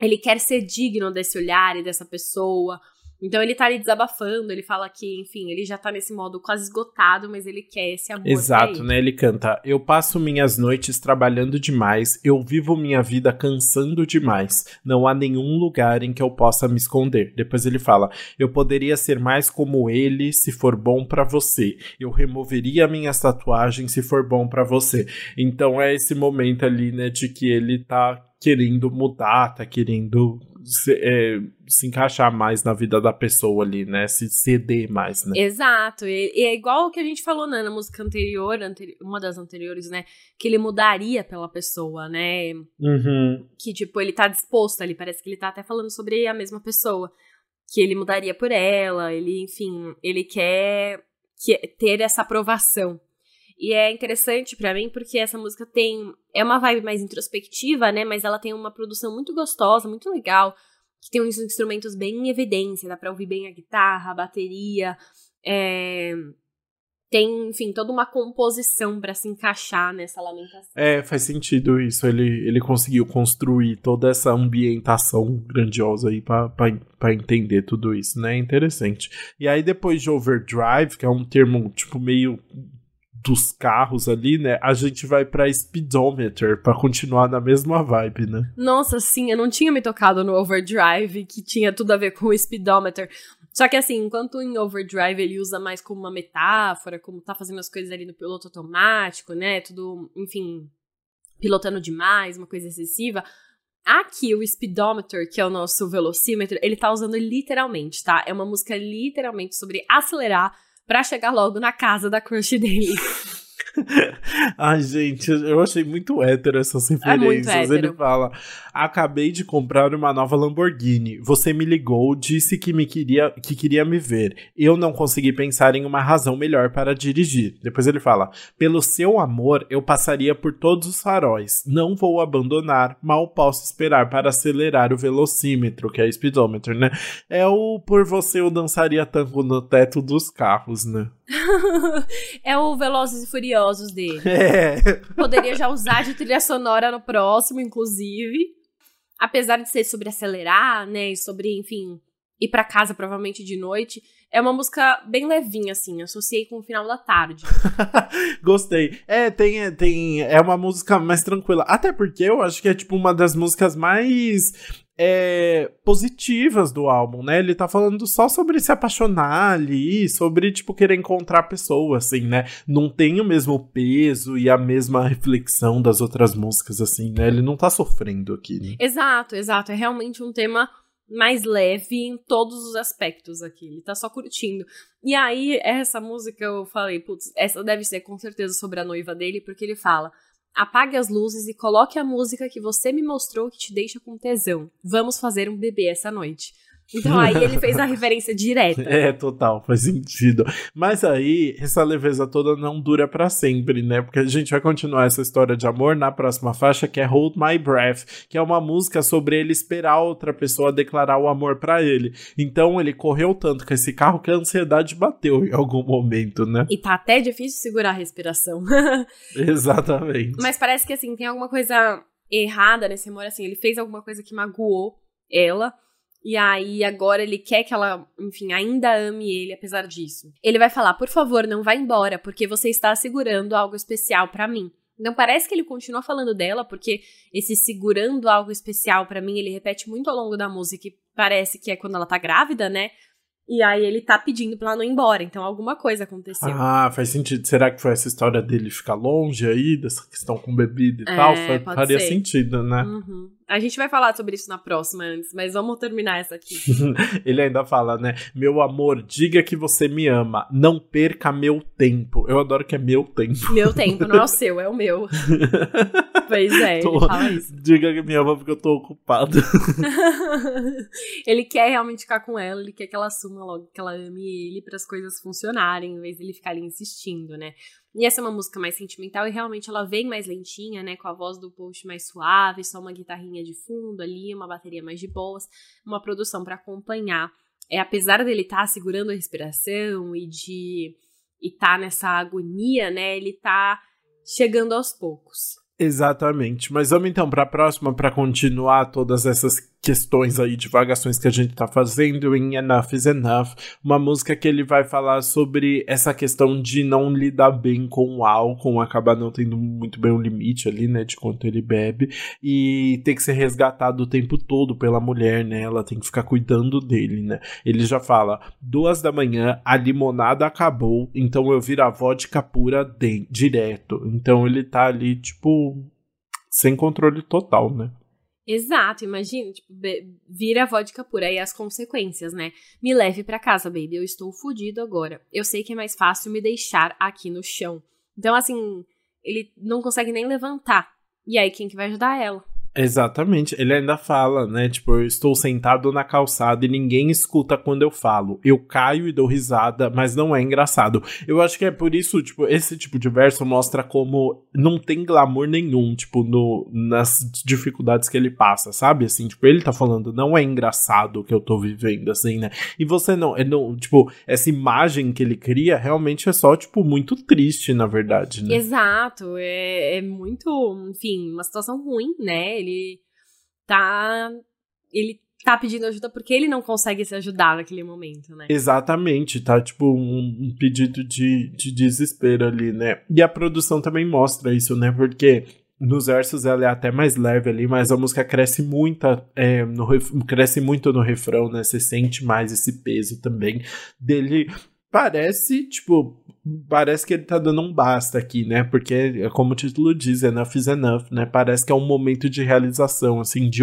ele quer ser digno desse olhar e dessa pessoa. Então ele tá ali desabafando, ele fala que, enfim, ele já tá nesse modo quase esgotado, mas ele quer esse amor. Exato, né? Ele canta: Eu passo minhas noites trabalhando demais, eu vivo minha vida cansando demais. Não há nenhum lugar em que eu possa me esconder. Depois ele fala: Eu poderia ser mais como ele se for bom para você. Eu removeria minhas tatuagens se for bom para você. Então é esse momento ali, né, de que ele tá querendo mudar, tá querendo se, é, se encaixar mais na vida da pessoa ali, né? Se ceder mais, né? Exato. E, e é igual o que a gente falou né, na música anterior, anteri uma das anteriores, né? Que ele mudaria pela pessoa, né? Uhum. Que, tipo, ele tá disposto ali, parece que ele tá até falando sobre a mesma pessoa. Que ele mudaria por ela, ele, enfim, ele quer que, ter essa aprovação. E é interessante para mim porque essa música tem. É uma vibe mais introspectiva, né? Mas ela tem uma produção muito gostosa, muito legal. Que tem uns instrumentos bem em evidência. Dá pra ouvir bem a guitarra, a bateria. É... Tem, enfim, toda uma composição para se encaixar nessa lamentação. É, faz sentido isso. Ele, ele conseguiu construir toda essa ambientação grandiosa aí para entender tudo isso, né? Interessante. E aí, depois de Overdrive, que é um termo, tipo, meio dos carros ali, né? A gente vai pra speedometer para continuar na mesma vibe, né? Nossa, sim, eu não tinha me tocado no overdrive, que tinha tudo a ver com o speedometer. Só que assim, enquanto em overdrive ele usa mais como uma metáfora, como tá fazendo as coisas ali no piloto automático, né? Tudo, enfim, pilotando demais, uma coisa excessiva. Aqui, o speedometer, que é o nosso velocímetro, ele tá usando literalmente, tá? É uma música literalmente sobre acelerar para chegar logo na casa da crush dele. Ai, gente, eu achei muito hétero essas referências. É Ele fala: Acabei de comprar uma nova Lamborghini. Você me ligou, disse que me queria que queria me ver. Eu não consegui pensar em uma razão melhor para dirigir. Depois ele fala: Pelo seu amor, eu passaria por todos os faróis. Não vou abandonar. Mal posso esperar para acelerar o velocímetro, que é o speedometer, né? É o por você eu dançaria tango no teto dos carros, né? é o Velozes e Furiosos dele. É. Poderia já usar de trilha sonora no próximo, inclusive. Apesar de ser sobre acelerar, né? E sobre, enfim, ir para casa provavelmente de noite. É uma música bem levinha, assim. Associei com o final da tarde. Gostei. É, tem, tem. É uma música mais tranquila. Até porque eu acho que é, tipo, uma das músicas mais é, positivas do álbum, né? Ele tá falando só sobre se apaixonar ali, sobre, tipo, querer encontrar pessoas, assim, né? Não tem o mesmo peso e a mesma reflexão das outras músicas, assim, né? Ele não tá sofrendo aqui, né? Exato, exato. É realmente um tema mais leve em todos os aspectos aqui. Ele tá só curtindo. E aí, essa música eu falei, putz, essa deve ser com certeza sobre a noiva dele, porque ele fala Apague as luzes e coloque a música que você me mostrou que te deixa com tesão. Vamos fazer um bebê essa noite. Então aí ele fez a referência direta. É, total, faz sentido. Mas aí, essa leveza toda não dura para sempre, né? Porque a gente vai continuar essa história de amor na próxima faixa, que é Hold My Breath, que é uma música sobre ele esperar outra pessoa declarar o amor para ele. Então ele correu tanto com esse carro que a ansiedade bateu em algum momento, né? E tá até difícil segurar a respiração. Exatamente. Mas parece que assim, tem alguma coisa errada nesse amor, assim, ele fez alguma coisa que magoou ela. E aí agora ele quer que ela, enfim, ainda ame ele apesar disso. Ele vai falar: "Por favor, não vá embora, porque você está segurando algo especial para mim". Então parece que ele continua falando dela, porque esse segurando algo especial para mim, ele repete muito ao longo da música, e parece que é quando ela tá grávida, né? E aí ele tá pedindo pra ela não ir embora. Então alguma coisa aconteceu. Ah, faz sentido. Será que foi essa história dele ficar longe aí, dessa questão com bebida e é, tal? Faria sentido, né? Uhum. A gente vai falar sobre isso na próxima antes, mas vamos terminar essa aqui. ele ainda fala, né? Meu amor, diga que você me ama. Não perca meu tempo. Eu adoro que é meu tempo. Meu tempo, não é o seu, é o meu. pois é, tô... ele fala isso. Diga que me ama porque eu tô ocupado. ele quer realmente ficar com ela, ele quer que ela assuma logo que ela ame ele para as coisas funcionarem, em vez de ele ficar ali insistindo, né? E essa é uma música mais sentimental e realmente ela vem mais lentinha, né? Com a voz do post mais suave, só uma guitarrinha de fundo ali, uma bateria mais de boas, uma produção para acompanhar. É, apesar dele estar tá segurando a respiração e de estar tá nessa agonia, né? Ele tá chegando aos poucos. Exatamente. Mas vamos então para a próxima para continuar todas essas questões aí, divagações que a gente tá fazendo em Enough is Enough, uma música que ele vai falar sobre essa questão de não lidar bem com o álcool, acabar não tendo muito bem um limite ali, né, de quanto ele bebe, e ter que ser resgatado o tempo todo pela mulher, né, ela tem que ficar cuidando dele, né. Ele já fala, duas da manhã, a limonada acabou, então eu viro a vodka pura de, direto, então ele tá ali, tipo, sem controle total, né. Exato, imagina, tipo, vira vodka pura e as consequências, né? Me leve para casa, baby, eu estou fudido agora. Eu sei que é mais fácil me deixar aqui no chão. Então, assim, ele não consegue nem levantar. E aí, quem que vai ajudar ela? Exatamente, ele ainda fala, né? Tipo, eu estou sentado na calçada e ninguém escuta quando eu falo. Eu caio e dou risada, mas não é engraçado. Eu acho que é por isso, tipo, esse tipo de verso mostra como não tem glamour nenhum, tipo, no, nas dificuldades que ele passa, sabe? Assim, tipo, ele tá falando, não é engraçado o que eu tô vivendo, assim, né? E você não, é não, tipo, essa imagem que ele cria realmente é só, tipo, muito triste, na verdade, né? Exato, é, é muito, enfim, uma situação ruim, né? Ele tá. Ele tá pedindo ajuda porque ele não consegue se ajudar naquele momento, né? Exatamente, tá tipo um, um pedido de, de desespero ali, né? E a produção também mostra isso, né? Porque nos versos ela é até mais leve ali, mas a música cresce muito, é, no, cresce muito no refrão, né? Você sente mais esse peso também dele. Parece, tipo, parece que ele tá dando um basta aqui, né? Porque, como o título diz, enough is enough, né? Parece que é um momento de realização, assim, de,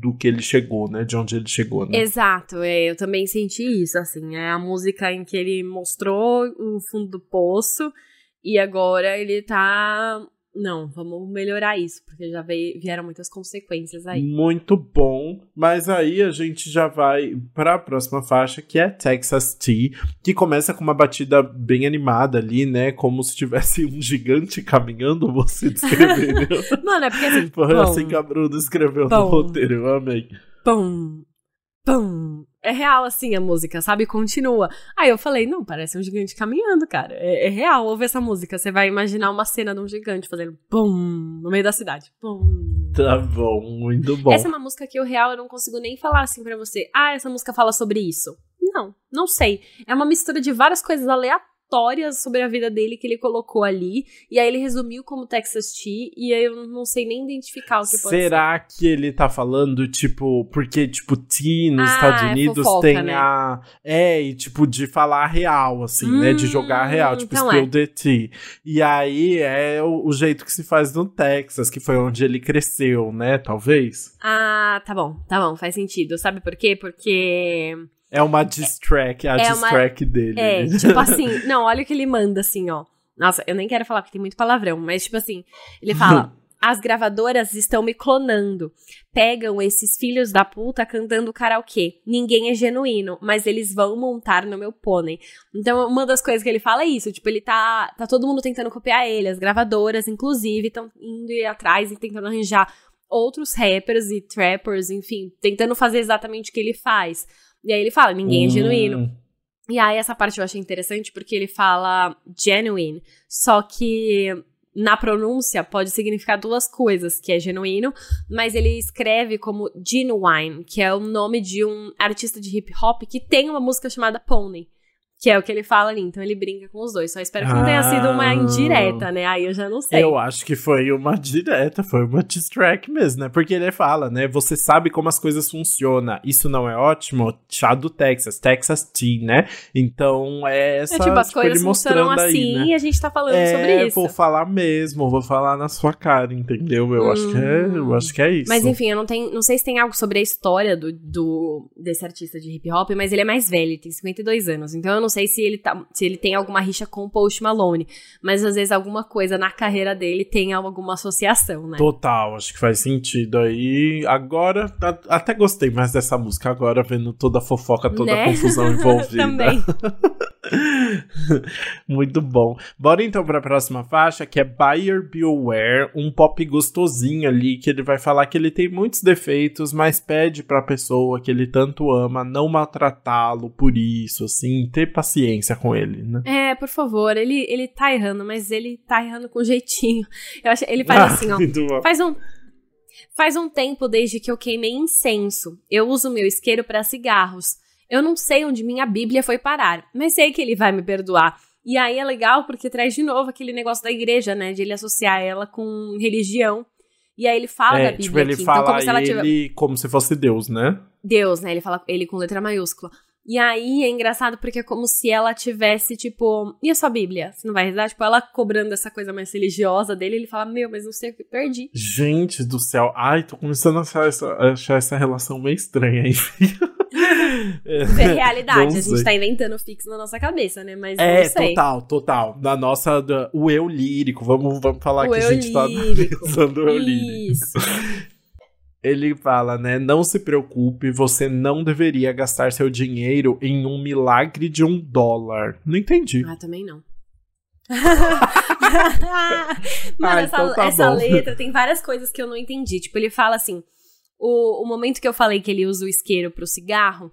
do que ele chegou, né? De onde ele chegou, né? Exato, é, eu também senti isso, assim. É a música em que ele mostrou o fundo do poço e agora ele tá não, vamos melhorar isso, porque já veio, vieram muitas consequências aí. Muito bom, mas aí a gente já vai para a próxima faixa, que é Texas Tea, que começa com uma batida bem animada ali, né? Como se tivesse um gigante caminhando, você descrevendo. Mano, é porque assim. Foi assim que a Bruna escreveu no roteiro, eu amei. Pum, pum, é real assim a música, sabe? Continua. Aí eu falei, não, parece um gigante caminhando, cara. É, é real, ouve essa música. Você vai imaginar uma cena de um gigante fazendo bum no meio da cidade. Bum. Tá bom, muito bom. Essa é uma música que o real eu não consigo nem falar assim para você. Ah, essa música fala sobre isso. Não, não sei. É uma mistura de várias coisas aleatórias histórias sobre a vida dele que ele colocou ali. E aí ele resumiu como Texas Tea. E aí eu não sei nem identificar o que pode Será ser. que ele tá falando, tipo, porque, tipo, tea nos ah, Estados é Unidos é fofoca, tem né? a. É, e tipo, de falar real, assim, hum, né? De jogar real, tipo, então spill é. the tea. E aí é o, o, jeito que se faz no Texas, que foi onde ele cresceu, né? Talvez. Ah, tá bom, tá bom, faz sentido. Sabe por quê? Porque. É uma diss track, a é diss track dele. É, tipo assim, não, olha o que ele manda, assim, ó. Nossa, eu nem quero falar porque tem muito palavrão, mas tipo assim, ele fala: as gravadoras estão me clonando. Pegam esses filhos da puta cantando karaokê. Ninguém é genuíno, mas eles vão montar no meu pônei. Então, uma das coisas que ele fala é isso. Tipo, ele tá. Tá todo mundo tentando copiar ele. As gravadoras, inclusive, estão indo ir atrás e tentando arranjar outros rappers e trappers, enfim, tentando fazer exatamente o que ele faz. E aí ele fala, ninguém é hum. genuíno. E aí essa parte eu achei interessante porque ele fala genuine, só que na pronúncia pode significar duas coisas, que é genuíno, mas ele escreve como Genuine, que é o nome de um artista de hip hop que tem uma música chamada Pony. Que é o que ele fala ali, então ele brinca com os dois. Só espero que não tenha sido uma ah. indireta, né? Aí eu já não sei. Eu acho que foi uma direta, foi uma track mesmo, né? Porque ele fala, né? Você sabe como as coisas funcionam. Isso não é ótimo? Chá do Texas, Texas Tea, né? Então é essa. É tipo, as tipo, coisas funcionam aí, assim né? e a gente tá falando é, sobre isso. Vou falar mesmo, vou falar na sua cara, entendeu? Eu, hum. acho, que é, eu acho que é isso. Mas enfim, eu não tenho. Não sei se tem algo sobre a história do, do desse artista de hip hop, mas ele é mais velho, ele tem 52 anos. Então eu não sei se ele, tá, se ele tem alguma rixa com o Post Malone, mas às vezes alguma coisa na carreira dele tem alguma associação, né? Total, acho que faz sentido aí. Agora, até gostei mais dessa música agora, vendo toda a fofoca, toda né? a confusão envolvida. Também. Muito bom. Bora então para a próxima faixa, que é Buyer Beware, um pop gostosinho ali, que ele vai falar que ele tem muitos defeitos, mas pede para a pessoa que ele tanto ama não maltratá-lo por isso, assim, ter paciência com ele, né? É, por favor, ele, ele tá errando, mas ele tá errando com jeitinho. Eu acho, ele faz ah, assim, ó. Faz um Faz um tempo desde que eu queimei incenso. Eu uso meu isqueiro para cigarros. Eu não sei onde minha Bíblia foi parar, mas sei que ele vai me perdoar. E aí é legal porque traz de novo aquele negócio da igreja, né? De ele associar ela com religião. E aí ele fala é, da Bíblia tipo, ele aqui. Fala então, como, se ela tivesse... como se fosse Deus, né? Deus, né? Ele fala ele com letra maiúscula. E aí é engraçado porque é como se ela tivesse, tipo, e a sua Bíblia? Você não vai rezar? Tipo, ela cobrando essa coisa mais religiosa dele, ele fala, meu, mas não sei o que perdi. Gente do céu, ai, tô começando a achar essa, a achar essa relação meio estranha, enfim. é realidade, a gente tá inventando fixo na nossa cabeça, né? Mas é, total, total. Na nossa, da, o eu lírico, vamos, vamos falar o que a gente tá lírico. tá pensando o eu lírico. Isso. Ele fala, né? Não se preocupe, você não deveria gastar seu dinheiro em um milagre de um dólar. Não entendi. Ah, também não. Mano, ah, essa, então tá essa letra tem várias coisas que eu não entendi. Tipo, ele fala assim: o, o momento que eu falei que ele usa o isqueiro pro cigarro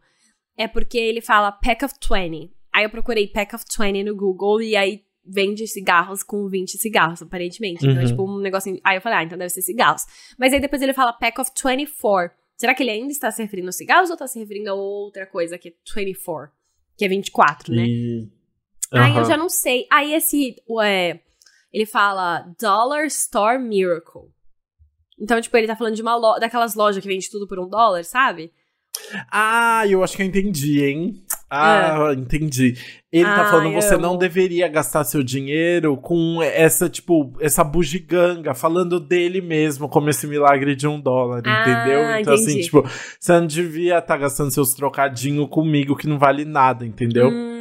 é porque ele fala pack of 20. Aí eu procurei pack of 20 no Google e aí vende cigarros com 20 cigarros, aparentemente. Então, é uhum. tipo, um negocinho. Aí eu falei, ah, então deve ser cigarros. Mas aí depois ele fala pack of 24. Será que ele ainda está se referindo aos cigarros ou está se referindo a outra coisa que é 24? Que é 24, né? E... Uhum. Aí eu já não sei. Aí esse. É, ele fala Dollar Store Miracle. Então, tipo, ele tá falando de uma lo daquelas lojas que vende tudo por um dólar, sabe? Ah, eu acho que eu entendi, hein? Ah, é. entendi. Ele ah, tá falando, você não deveria gastar seu dinheiro com essa, tipo, essa bugiganga, falando dele mesmo como esse milagre de um dólar, ah, entendeu? Então, assim, entendi. assim, tipo, você não devia estar tá gastando seus trocadinhos comigo que não vale nada, entendeu? Hum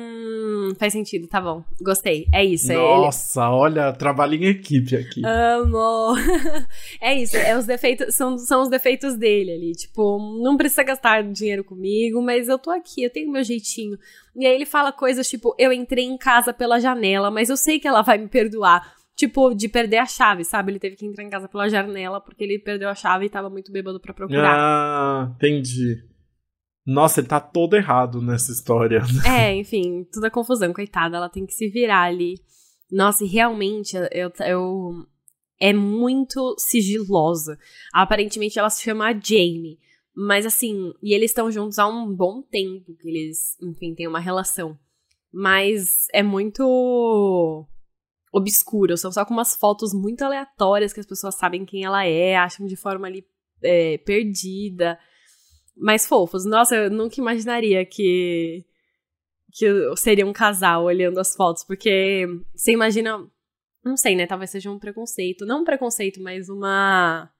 faz sentido, tá bom. Gostei. É isso. Nossa, ele... olha, trabalho em equipe aqui. Amo. é isso, é os defeitos, são, são os defeitos dele ali. Tipo, não precisa gastar dinheiro comigo, mas eu tô aqui, eu tenho meu jeitinho. E aí ele fala coisas tipo, eu entrei em casa pela janela, mas eu sei que ela vai me perdoar. Tipo, de perder a chave, sabe? Ele teve que entrar em casa pela janela porque ele perdeu a chave e tava muito bêbado pra procurar. Ah, entendi. Nossa, ele tá todo errado nessa história. É, enfim, toda confusão, coitada, ela tem que se virar ali. Nossa, e realmente, eu, eu é muito sigilosa. Aparentemente ela se chama Jamie. Mas assim, e eles estão juntos há um bom tempo, que eles, enfim, têm uma relação. Mas é muito obscuro, são só com umas fotos muito aleatórias que as pessoas sabem quem ela é, acham de forma ali é, perdida. Mas fofos. Nossa, eu nunca imaginaria que que seria um casal olhando as fotos, porque você imagina, não sei, né, talvez seja um preconceito, não um preconceito, mas uma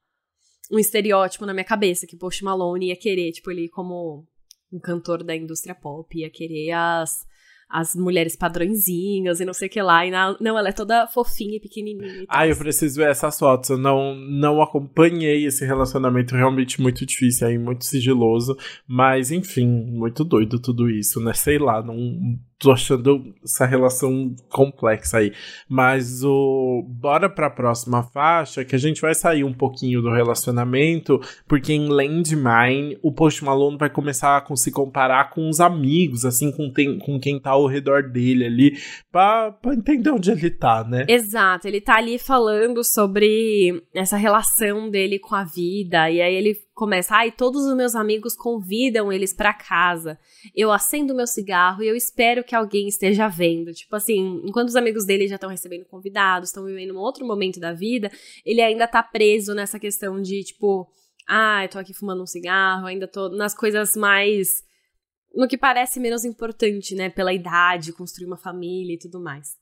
um estereótipo na minha cabeça que Post Malone ia querer, tipo, ele como um cantor da indústria pop ia querer as as mulheres padrõezinhas e não sei o que lá. E na, não, ela é toda fofinha e pequenininha. Ah, eu preciso ver essas fotos. Eu não, não acompanhei esse relacionamento realmente muito difícil aí, muito sigiloso. Mas, enfim, muito doido tudo isso, né? Sei lá, não tô achando essa relação complexa aí. Mas o bora para a próxima faixa, que a gente vai sair um pouquinho do relacionamento, porque em Landmine o Post Malone vai começar a se comparar com os amigos, assim, com, tem, com quem tá ao redor dele ali, pra, pra entender onde ele tá, né? Exato, ele tá ali falando sobre essa relação dele com a vida, e aí ele começa, ai, todos os meus amigos convidam eles para casa. Eu acendo meu cigarro e eu espero que alguém esteja vendo. Tipo assim, enquanto os amigos dele já estão recebendo convidados, estão vivendo um outro momento da vida, ele ainda tá preso nessa questão de, tipo, ah, eu tô aqui fumando um cigarro, ainda tô nas coisas mais no que parece menos importante, né, pela idade, construir uma família e tudo mais.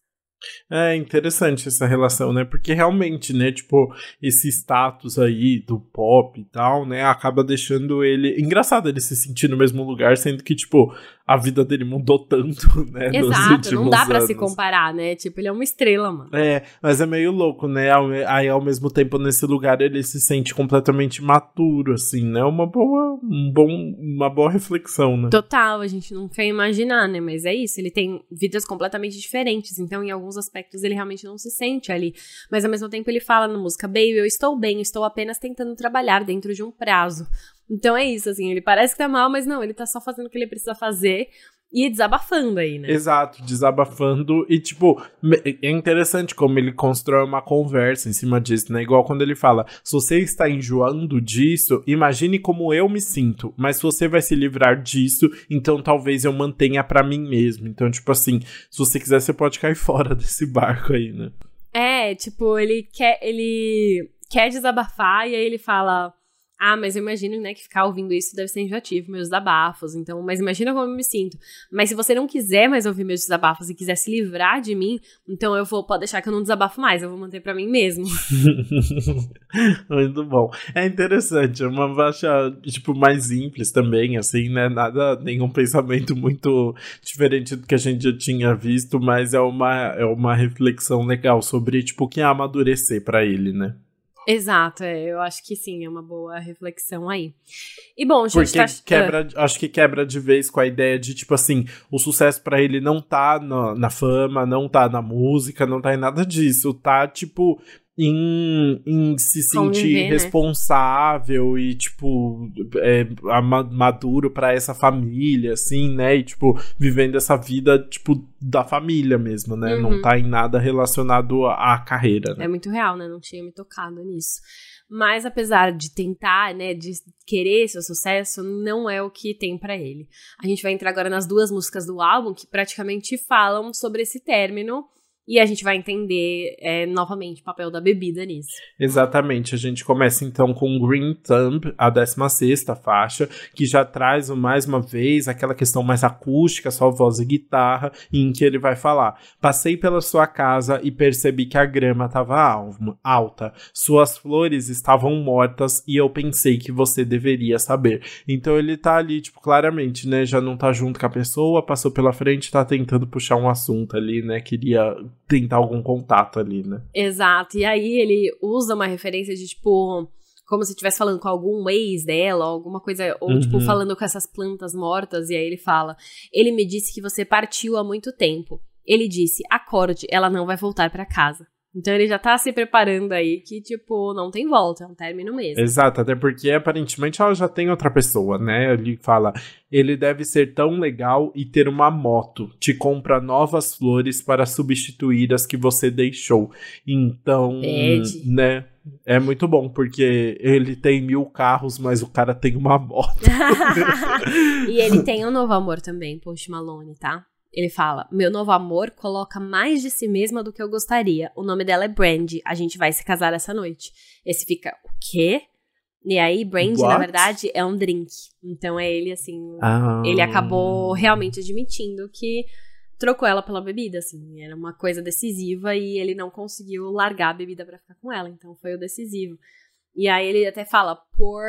É interessante essa relação, né? Porque realmente, né, tipo, esse status aí do pop e tal, né, acaba deixando ele. Engraçado ele se sentir no mesmo lugar, sendo que, tipo, a vida dele mudou tanto, né? Exato, não dá para se comparar, né? Tipo, ele é uma estrela, mano. É, mas é meio louco, né? Aí, ao mesmo tempo, nesse lugar, ele se sente completamente maturo, assim, né? Uma boa, um bom, uma boa reflexão, né? Total, a gente não quer imaginar, né? Mas é isso, ele tem vidas completamente diferentes, então em alguns aspectos ele realmente não se sente ali. Mas ao mesmo tempo ele fala na música, Baby, eu estou bem, estou apenas tentando trabalhar dentro de um prazo. Então é isso, assim, ele parece que tá mal, mas não, ele tá só fazendo o que ele precisa fazer e desabafando aí, né? Exato, desabafando. E, tipo, é interessante como ele constrói uma conversa em cima disso, né? Igual quando ele fala: se você está enjoando disso, imagine como eu me sinto. Mas se você vai se livrar disso, então talvez eu mantenha para mim mesmo. Então, tipo assim, se você quiser, você pode cair fora desse barco aí, né? É, tipo, ele quer. Ele quer desabafar e aí ele fala ah, mas eu imagino, né, que ficar ouvindo isso deve ser enjoativo, meus desabafos. Então, mas imagina como eu me sinto. Mas se você não quiser mais ouvir meus desabafos e quiser se livrar de mim, então eu vou, pode deixar que eu não desabafo mais, eu vou manter para mim mesmo. Muito bom. É interessante, é uma faixa, tipo, mais simples também, assim, né? Nada, nenhum pensamento muito diferente do que a gente já tinha visto, mas é uma, é uma reflexão legal sobre, tipo, o que é amadurecer para ele, né? Exato, é, eu acho que sim, é uma boa reflexão aí. E bom, gente, Porque tá... quebra, acho que quebra de vez com a ideia de, tipo assim, o sucesso para ele não tá na, na fama, não tá na música, não tá em nada disso, tá, tipo, em, em se sentir né? responsável e, tipo, é, maduro para essa família, assim, né? E, tipo, vivendo essa vida, tipo, da família mesmo, né? Uhum. Não tá em nada relacionado à, à carreira. Né? É muito real, né? Não tinha me tocado nisso. Mas apesar de tentar, né, de querer seu sucesso, não é o que tem para ele. A gente vai entrar agora nas duas músicas do álbum que praticamente falam sobre esse término e a gente vai entender é, novamente o papel da bebida nisso. Exatamente. A gente começa então com Green Thumb, a 16 faixa, que já traz mais uma vez aquela questão mais acústica, só voz e guitarra, em que ele vai falar: Passei pela sua casa e percebi que a grama estava alta, suas flores estavam mortas e eu pensei que você deveria saber. Então ele tá ali, tipo, claramente, né? Já não tá junto com a pessoa, passou pela frente, tá tentando puxar um assunto ali, né? Queria tentar algum contato ali, né? Exato. E aí ele usa uma referência de tipo como se estivesse falando com algum ex dela, alguma coisa, ou tipo, uhum. tipo falando com essas plantas mortas, e aí ele fala: Ele me disse que você partiu há muito tempo. Ele disse: acorde, ela não vai voltar para casa. Então ele já tá se preparando aí que, tipo, não tem volta, é um término mesmo. Exato, até porque aparentemente ela já tem outra pessoa, né? Ele fala, ele deve ser tão legal e ter uma moto. Te compra novas flores para substituir as que você deixou. Então, Pede. né? É muito bom, porque ele tem mil carros, mas o cara tem uma moto. e ele tem um novo amor também, Post Malone, tá? Ele fala: Meu novo amor coloca mais de si mesma do que eu gostaria. O nome dela é Brandy. A gente vai se casar essa noite. Esse fica: O quê? E aí, Brandy, What? na verdade, é um drink. Então é ele, assim. Ah. Ele acabou realmente admitindo que trocou ela pela bebida, assim. Era uma coisa decisiva e ele não conseguiu largar a bebida pra ficar com ela. Então foi o decisivo. E aí ele até fala: por.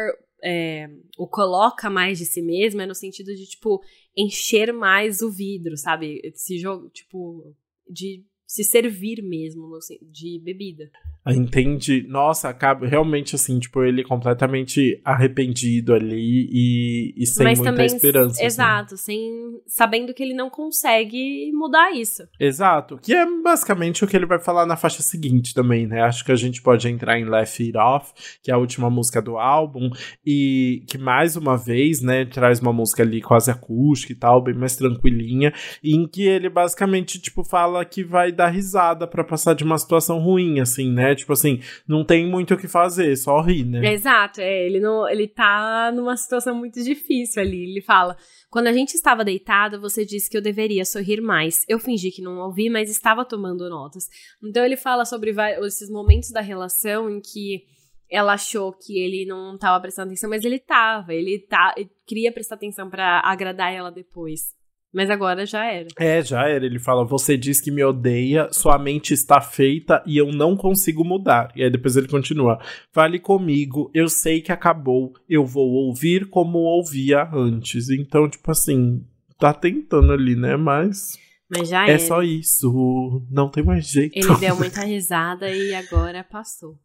É, o coloca mais de si mesmo é no sentido de, tipo, encher mais o vidro, sabe? Jogo, tipo, de se servir mesmo no de bebida. Ah, Entendi. Nossa, acaba realmente assim, tipo, ele completamente arrependido ali e, e sem Mas muita também, esperança. assim. exato, sem sabendo que ele não consegue mudar isso. Exato. Que é basicamente o que ele vai falar na faixa seguinte também, né? Acho que a gente pode entrar em Left It Off, que é a última música do álbum, e que mais uma vez, né, traz uma música ali quase acústica e tal, bem mais tranquilinha, em que ele basicamente, tipo, fala que vai dar risada pra passar de uma situação ruim, assim, né? Tipo assim, não tem muito o que fazer, só rir, né? Exato, é, ele não, ele tá numa situação muito difícil ali. Ele fala: "Quando a gente estava deitado, você disse que eu deveria sorrir mais. Eu fingi que não ouvi, mas estava tomando notas." Então ele fala sobre esses momentos da relação em que ela achou que ele não tava prestando atenção, mas ele tava, ele tá, ele queria prestar atenção pra agradar ela depois. Mas agora já era. É, já era. Ele fala: Você diz que me odeia, sua mente está feita e eu não consigo mudar. E aí depois ele continua: Fale comigo, eu sei que acabou, eu vou ouvir como ouvia antes. Então, tipo assim, tá tentando ali, né? Mas Mas já é só isso, não tem mais jeito. Ele deu muita risada e agora passou.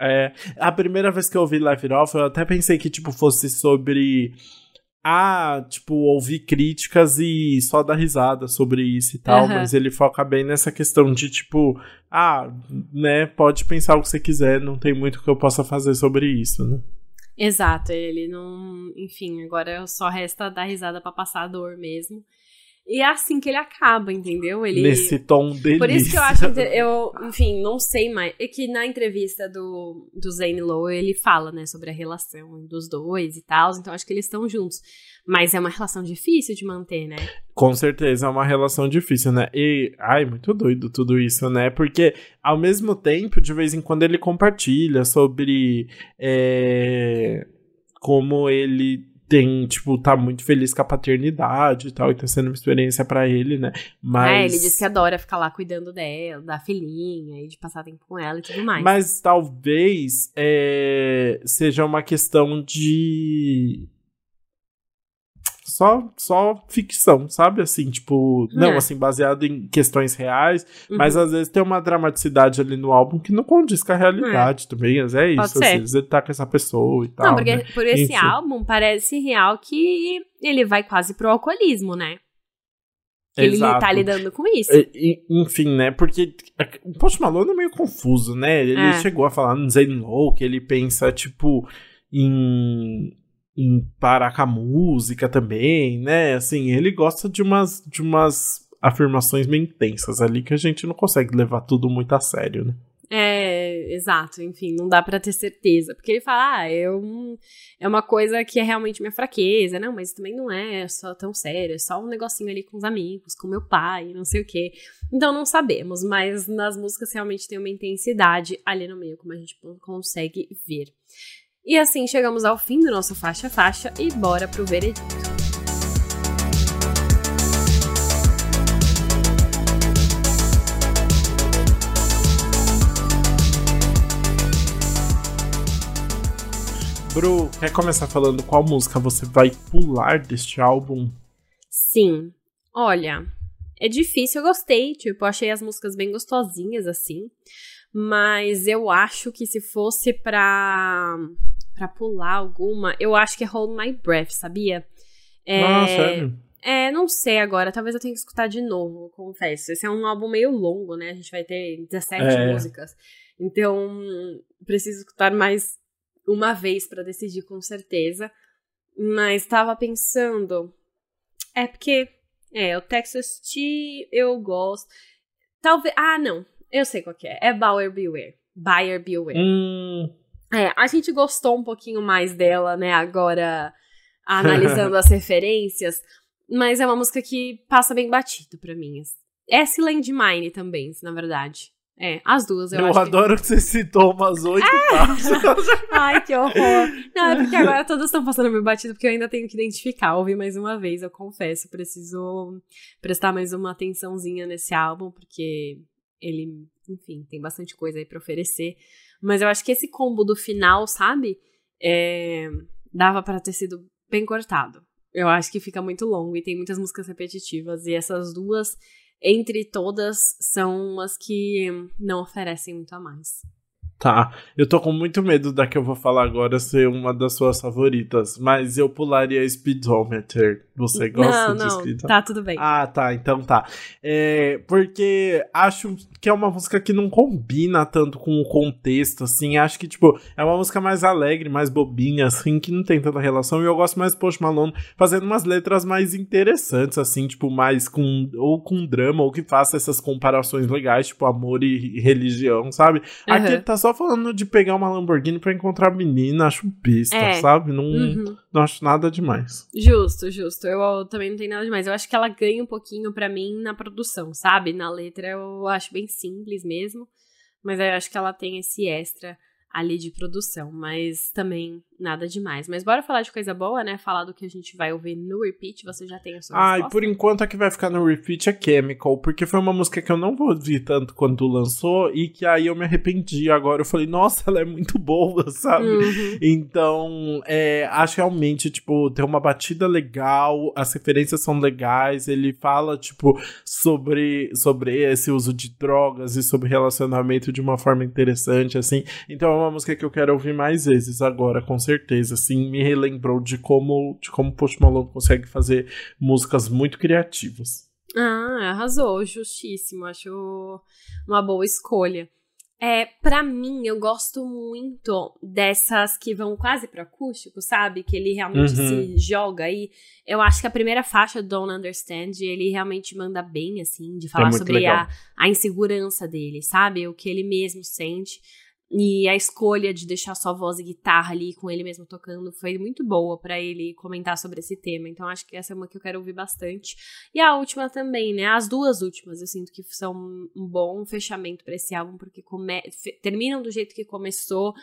É, a primeira vez que eu ouvi Live It Off, eu até pensei que, tipo, fosse sobre. Ah, tipo, ouvir críticas e só dar risada sobre isso e tal, Aham. mas ele foca bem nessa questão de, tipo, ah, né, pode pensar o que você quiser, não tem muito que eu possa fazer sobre isso, né? Exato, ele não. Enfim, agora só resta dar risada pra passar a dor mesmo. E é assim que ele acaba, entendeu? Ele. Nesse tom delícia. Por isso que eu acho. Eu, enfim, não sei mais. É que na entrevista do, do Zane Lowe ele fala, né, sobre a relação dos dois e tal. Então acho que eles estão juntos. Mas é uma relação difícil de manter, né? Com certeza é uma relação difícil, né? E, ai, muito doido tudo isso, né? Porque, ao mesmo tempo, de vez em quando ele compartilha sobre é, como ele tem, tipo, tá muito feliz com a paternidade e tal, e tá sendo uma experiência pra ele, né? Mas. É, ele diz que adora ficar lá cuidando dela, da filhinha, e de passar tempo com ela e tudo mais. Mas talvez é, seja uma questão de. Só, só ficção, sabe? Assim, tipo, não, É. assim, baseado em questões reais, Uhum. mas às vezes tem uma dramaticidade ali no álbum que não condiz com a realidade também. Mas é isso, assim, às vezes ele tá com essa pessoa e tal. Não, porque né? por esse Enfim. álbum parece real que ele vai quase pro alcoolismo, né? Ele Exato. tá lidando com isso. Enfim, né? Porque o Post Malone é meio confuso, né? Ele É. chegou a falar no Zen Low que ele pensa, tipo, em, em parar com a música também, né? Assim, ele gosta de umas, de umas afirmações meio intensas ali que a gente não consegue levar tudo muito a sério, né? É, exato, enfim, não dá pra ter certeza. Porque ele fala, ah, eu, é uma coisa que é realmente minha fraqueza. Não, mas também não é só tão sério, é só um negocinho ali com os amigos, com meu pai, não sei o quê. Então não sabemos, mas nas músicas realmente tem uma intensidade ali no meio, como a gente consegue ver. E assim chegamos ao fim do nosso faixa faixa e bora pro veredito. Bru, quer começar falando qual música você vai pular deste álbum? Sim. Olha, é difícil, eu gostei, tipo, eu achei as músicas bem gostosinhas assim, mas eu acho que se fosse pra para pular alguma, eu acho que é Hold My Breath, sabia? É, Ah, sério? É, não sei agora. Talvez eu tenha que escutar de novo, confesso. Esse é um álbum meio longo, né? A gente vai ter 17 é. músicas. Então, preciso escutar mais uma vez para decidir com certeza. Mas tava pensando. É porque. É, o Texas Tea eu gosto. Talvez. Ah, não. Eu sei qual que é. É Bauer Beware. Buyer Beware. Hum. É, a gente gostou um pouquinho mais dela, né? Agora, analisando as referências. Mas é uma música que passa bem batido pra mim. É Land Mine também, na verdade. É, as duas, eu, eu acho. Eu adoro que... que você citou umas oito é. Ai, que horror. Não, é porque agora todas estão passando meio batido, porque eu ainda tenho que identificar, ouvir mais uma vez, eu confesso. Preciso prestar mais uma atençãozinha nesse álbum, porque ele, enfim, tem bastante coisa aí pra oferecer. Mas eu acho que esse combo do final, sabe? É, dava para ter sido bem cortado. Eu acho que fica muito longo e tem muitas músicas repetitivas. E essas duas, entre todas, são as que não oferecem muito a mais. Tá, eu tô com muito medo da que eu vou falar agora ser uma das suas favoritas, mas eu pularia Speedometer. Você gosta não, de não, Speedometer? Tá, tudo bem. Ah, tá, então tá. É, porque acho que é uma música que não combina tanto com o contexto, assim. Acho que, tipo, é uma música mais alegre, mais bobinha, assim, que não tem tanta relação. E eu gosto mais do Post Malone fazendo umas letras mais interessantes, assim, tipo, mais com. ou com drama, ou que faça essas comparações legais, tipo, amor e religião, sabe? Uhum. Aqui tá só falando de pegar uma Lamborghini para encontrar a menina, acho pista, é. sabe? Não, uhum. não acho nada demais. Justo, justo. Eu também não tenho nada demais. Eu acho que ela ganha um pouquinho para mim na produção, sabe? Na letra eu acho bem simples mesmo. Mas eu acho que ela tem esse extra ali de produção, mas também nada demais. Mas bora falar de coisa boa, né? Falar do que a gente vai ouvir no repeat, você já tem a sua Ah, e por enquanto a que vai ficar no repeat é Chemical, porque foi uma música que eu não vou ouvir tanto quando lançou e que aí eu me arrependi. Agora eu falei, nossa, ela é muito boa, sabe? Uhum. Então, é, acho realmente, tipo, tem uma batida legal, as referências são legais, ele fala, tipo, sobre, sobre esse uso de drogas e sobre relacionamento de uma forma interessante, assim. Então, uma música que eu quero ouvir mais vezes agora, com certeza. Assim, me relembrou de como, de como Post Malone consegue fazer músicas muito criativas. Ah, arrasou, justíssimo. Acho uma boa escolha. É, para mim, eu gosto muito dessas que vão quase pro acústico, sabe? Que ele realmente uhum. se joga aí. Eu acho que a primeira faixa, Don't Understand, ele realmente manda bem, assim, de falar é sobre a, a insegurança dele, sabe? O que ele mesmo sente. E a escolha de deixar só voz e guitarra ali com ele mesmo tocando foi muito boa para ele comentar sobre esse tema. Então acho que essa é uma que eu quero ouvir bastante. E a última também, né? As duas últimas eu sinto que são um bom fechamento para esse álbum porque come... terminam do jeito que começou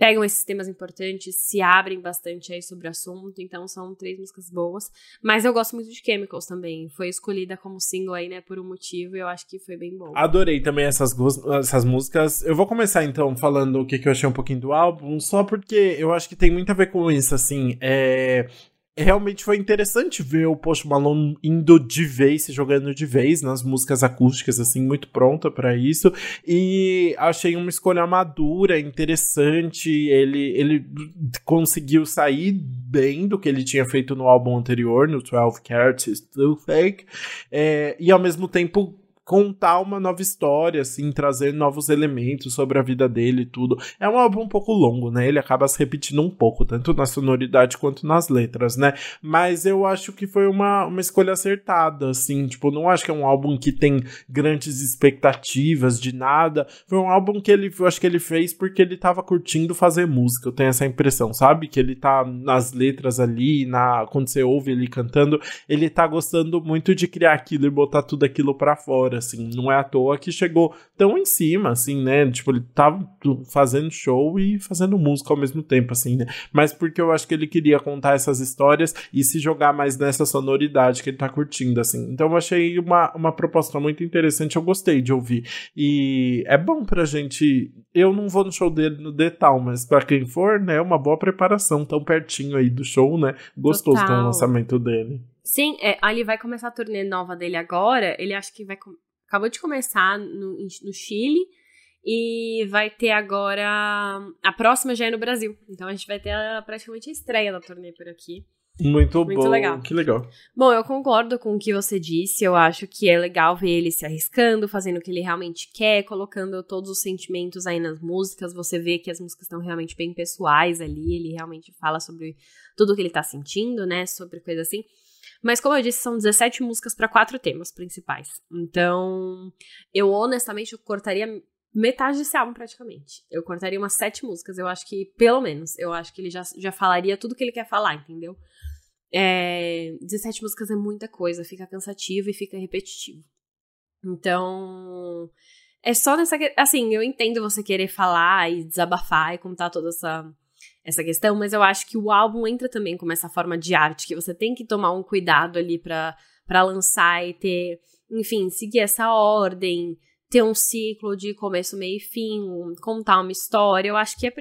pegam esses temas importantes, se abrem bastante aí sobre o assunto, então são três músicas boas. Mas eu gosto muito de Chemicals também, foi escolhida como single aí, né, por um motivo, e eu acho que foi bem bom. Adorei também essas, essas músicas. Eu vou começar então falando o que, que eu achei um pouquinho do álbum, só porque eu acho que tem muito a ver com isso, assim, é realmente foi interessante ver o Post Malone indo de vez, se jogando de vez nas músicas acústicas, assim, muito pronta para isso. E achei uma escolha madura, interessante. Ele, ele conseguiu sair bem do que ele tinha feito no álbum anterior, no 12 Carats Still Fake. É, e ao mesmo tempo contar uma nova história, assim, trazer novos elementos sobre a vida dele e tudo. É um álbum um pouco longo, né? Ele acaba se repetindo um pouco, tanto na sonoridade quanto nas letras, né? Mas eu acho que foi uma, uma escolha acertada, assim, tipo, não acho que é um álbum que tem grandes expectativas de nada. Foi um álbum que ele, eu acho que ele fez porque ele tava curtindo fazer música, eu tenho essa impressão, sabe? Que ele tá nas letras ali, na quando você ouve ele cantando, ele tá gostando muito de criar aquilo e botar tudo aquilo para fora assim, não é à toa que chegou tão em cima, assim, né? Tipo, ele tava fazendo show e fazendo música ao mesmo tempo, assim, né? Mas porque eu acho que ele queria contar essas histórias e se jogar mais nessa sonoridade que ele tá curtindo, assim. Então eu achei uma, uma proposta muito interessante, eu gostei de ouvir. E é bom pra gente. Eu não vou no show dele no Detal, mas para quem for, né, é uma boa preparação, tão pertinho aí do show, né? Gostoso com o lançamento dele. Sim, é, ele vai começar a turnê nova dele agora. Ele acho que vai acabou de começar no, no Chile e vai ter agora. A próxima já é no Brasil. Então a gente vai ter a, praticamente a estreia da turnê por aqui. Muito, Muito bom. legal. Que legal. Bom, eu concordo com o que você disse. Eu acho que é legal ver ele se arriscando, fazendo o que ele realmente quer, colocando todos os sentimentos aí nas músicas. Você vê que as músicas estão realmente bem pessoais ali. Ele realmente fala sobre tudo o que ele tá sentindo, né? Sobre coisa assim. Mas, como eu disse, são 17 músicas para quatro temas principais. Então, eu honestamente eu cortaria metade desse álbum praticamente. Eu cortaria umas sete músicas. Eu acho que, pelo menos, eu acho que ele já, já falaria tudo que ele quer falar, entendeu? É, 17 músicas é muita coisa, fica cansativo e fica repetitivo. Então, é só nessa. Assim, eu entendo você querer falar e desabafar e contar toda essa, essa questão, mas eu acho que o álbum entra também como essa forma de arte, que você tem que tomar um cuidado ali pra lançar e ter. Enfim, seguir essa ordem, ter um ciclo de começo, meio e fim, contar uma história. Eu acho que é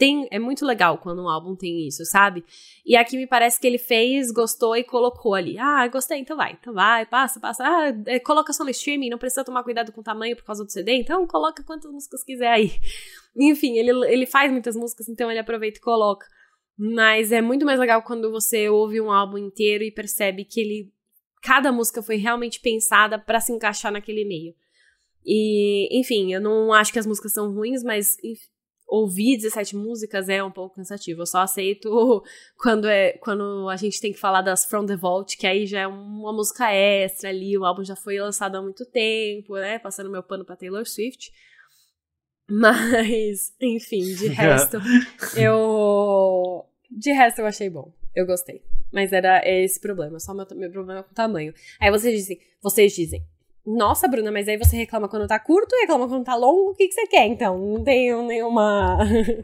tem, é muito legal quando um álbum tem isso, sabe? E aqui me parece que ele fez, gostou e colocou ali. Ah, gostei, então vai, então vai, passa, passa. Ah, é, coloca só no streaming, não precisa tomar cuidado com o tamanho por causa do CD, então coloca quantas músicas quiser aí. Enfim, ele, ele faz muitas músicas, então ele aproveita e coloca. Mas é muito mais legal quando você ouve um álbum inteiro e percebe que ele. Cada música foi realmente pensada para se encaixar naquele meio. E, enfim, eu não acho que as músicas são ruins, mas ouvir 17 músicas é um pouco cansativo. Eu só aceito quando é quando a gente tem que falar das From the Vault, que aí já é uma música extra ali, o álbum já foi lançado há muito tempo, né? Passando meu pano pra Taylor Swift. Mas, enfim, de resto, eu. De resto, eu achei bom. Eu gostei. Mas era esse problema, só meu, meu problema com o tamanho. Aí vocês dizem, vocês dizem, nossa, Bruna, mas aí você reclama quando tá curto e reclama quando tá longo. O que, que você quer, então? Não tenho nenhuma.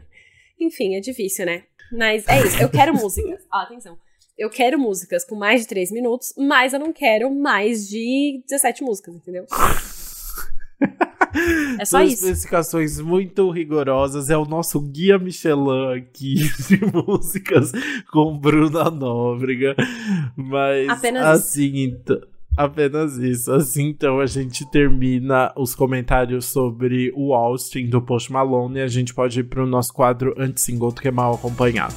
Enfim, é difícil, né? Mas é isso. Eu quero músicas. Ah, atenção. Eu quero músicas com mais de 3 minutos, mas eu não quero mais de 17 músicas, entendeu? É só Duas isso. especificações muito rigorosas. É o nosso guia Michelin aqui de músicas com Bruna Nóbrega. Mas Apenas assim, então. Apenas isso. Assim, então a gente termina os comentários sobre o Austin do Post Malone e a gente pode ir para o nosso quadro anti-single que é mal acompanhado.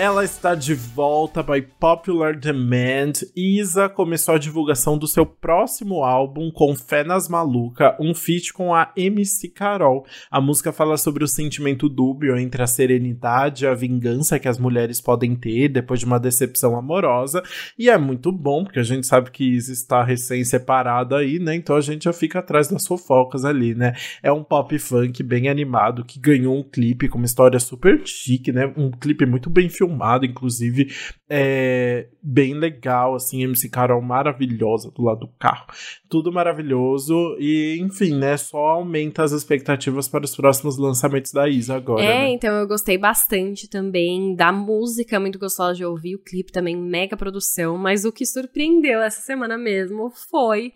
Ela está de volta by popular demand. Isa começou a divulgação do seu próximo álbum com Fé nas Maluca, um feat com a MC Carol. A música fala sobre o sentimento dúbio entre a serenidade e a vingança que as mulheres podem ter depois de uma decepção amorosa. E é muito bom, porque a gente sabe que Isa está recém-separada aí, né? Então a gente já fica atrás das fofocas ali, né? É um pop funk bem animado que ganhou um clipe com uma história super chique, né? Um clipe muito bem filmado filmado, inclusive, é bem legal, assim, MC Carol maravilhosa do lado do carro. Tudo maravilhoso e, enfim, né, só aumenta as expectativas para os próximos lançamentos da Isa agora. É, né? então eu gostei bastante também da música, muito gostosa de ouvir, o clipe também mega produção, mas o que surpreendeu essa semana mesmo foi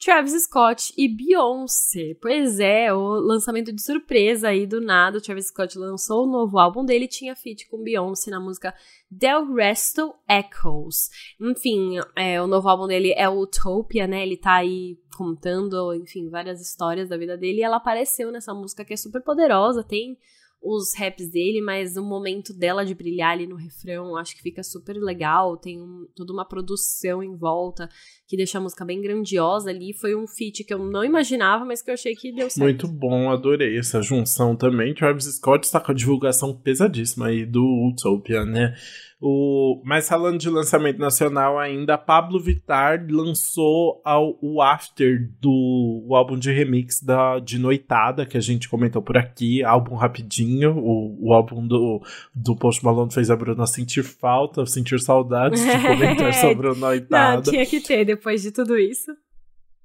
Travis Scott e Beyoncé. Pois é, o lançamento de surpresa aí do nada. O Travis Scott lançou o novo álbum dele tinha feat com Beyoncé na música Del Resto Echoes. Enfim, é, o novo álbum dele é Utopia, né? Ele tá aí contando, enfim, várias histórias da vida dele. E ela apareceu nessa música que é super poderosa, tem os raps dele, mas o momento dela de brilhar ali no refrão, acho que fica super legal. Tem um, toda uma produção em volta que deixa a música bem grandiosa ali. Foi um feat que eu não imaginava, mas que eu achei que deu certo. Muito bom, adorei essa junção também. Travis Scott está com a divulgação pesadíssima aí do Utopia, né? O, mas falando de lançamento nacional ainda, Pablo Vittar lançou ao, o After do o álbum de remix da, de Noitada, que a gente comentou por aqui, álbum rapidinho, o, o álbum do, do Post Malone fez a Bruna sentir falta, sentir saudades de comentar sobre o Noitada. Não, tinha que ter depois de tudo isso.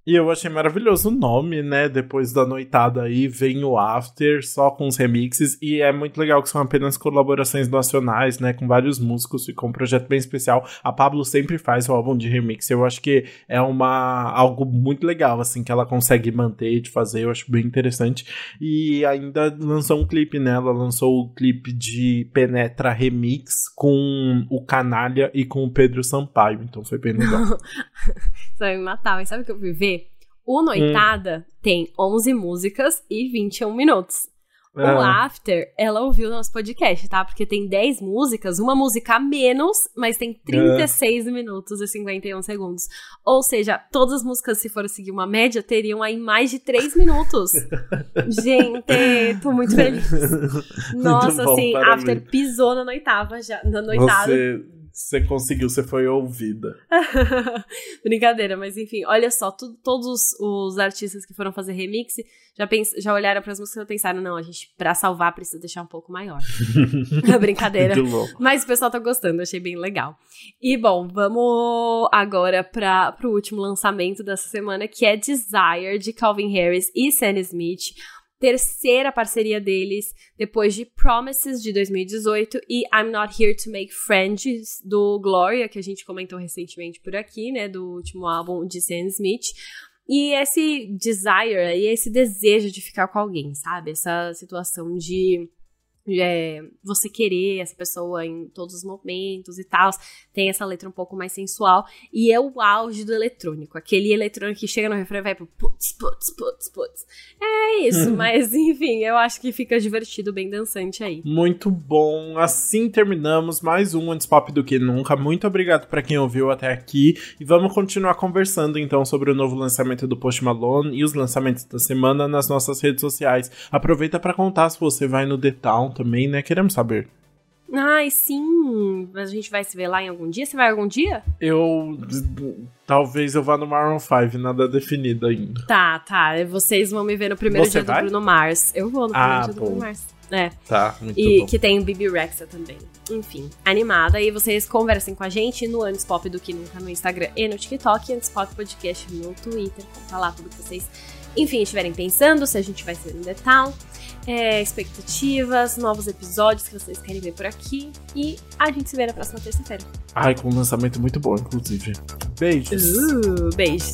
E eu achei maravilhoso o nome, né? Depois da noitada aí, vem o After, só com os remixes. E é muito legal que são apenas colaborações nacionais, né? Com vários músicos, ficou um projeto bem especial. A Pablo sempre faz o álbum de remix. Eu acho que é uma algo muito legal, assim, que ela consegue manter de fazer. Eu acho bem interessante. E ainda lançou um clipe, né? Ela lançou o clipe de Penetra Remix com o Canalha e com o Pedro Sampaio. Então foi bem legal. Você vai me matar, mas sabe o que eu ver? O Noitada hum. tem 11 músicas e 21 minutos. O ah. After, ela ouviu nosso podcast, tá? Porque tem 10 músicas, uma música a menos, mas tem 36 é. minutos e 51 segundos. Ou seja, todas as músicas, se for seguir uma média, teriam aí mais de 3 minutos. Gente, tô muito feliz. Nossa, muito bom, assim, After pisou na noitava já, na noitada. Você você conseguiu, você foi ouvida. Brincadeira, mas enfim, olha só, tu, todos os artistas que foram fazer remix já, pens, já olharam para as músicas e pensaram: não, a gente, pra salvar, precisa deixar um pouco maior. Brincadeira. Mas o pessoal tá gostando, achei bem legal. E bom, vamos agora para pro último lançamento dessa semana, que é Desire, de Calvin Harris e Sam Smith terceira parceria deles depois de Promises de 2018 e I'm Not Here to Make Friends do Gloria, que a gente comentou recentemente por aqui, né, do último álbum de Sam Smith. E esse desire e esse desejo de ficar com alguém, sabe? Essa situação de é, você querer essa pessoa em todos os momentos e tal. Tem essa letra um pouco mais sensual. E é o auge do eletrônico. Aquele eletrônico que chega no refrão e vai pro putz, putz, putz, putz. É isso, uhum. mas enfim, eu acho que fica divertido, bem dançante aí. Muito bom. Assim terminamos mais um Antes Pop do que nunca. Muito obrigado para quem ouviu até aqui. E vamos continuar conversando então sobre o novo lançamento do Post Malone e os lançamentos da semana nas nossas redes sociais. Aproveita para contar se você vai no The Town também, né? Queremos saber. Ai, sim. Mas a gente vai se ver lá em algum dia? Você vai algum dia? Eu. Talvez eu vá no Maroon 5, nada definido ainda. Tá, tá. Vocês vão me ver no primeiro Você dia vai? do Bruno Mars. Eu vou no primeiro ah, dia do Bruno Mars. É. Tá, muito e bom. que tem o Bibi Rexa também. Enfim, animada. E vocês conversem com a gente no Antes Pop do que nunca no Instagram e no TikTok. Antes Pop Podcast no Twitter. Conta lá tudo que vocês, enfim, estiverem pensando. Se a gente vai ser no The Town é, expectativas, novos episódios que vocês querem ver por aqui. E a gente se vê na próxima terça-feira. Ai, com um lançamento muito bom, inclusive. Beijos. Uh, beijos.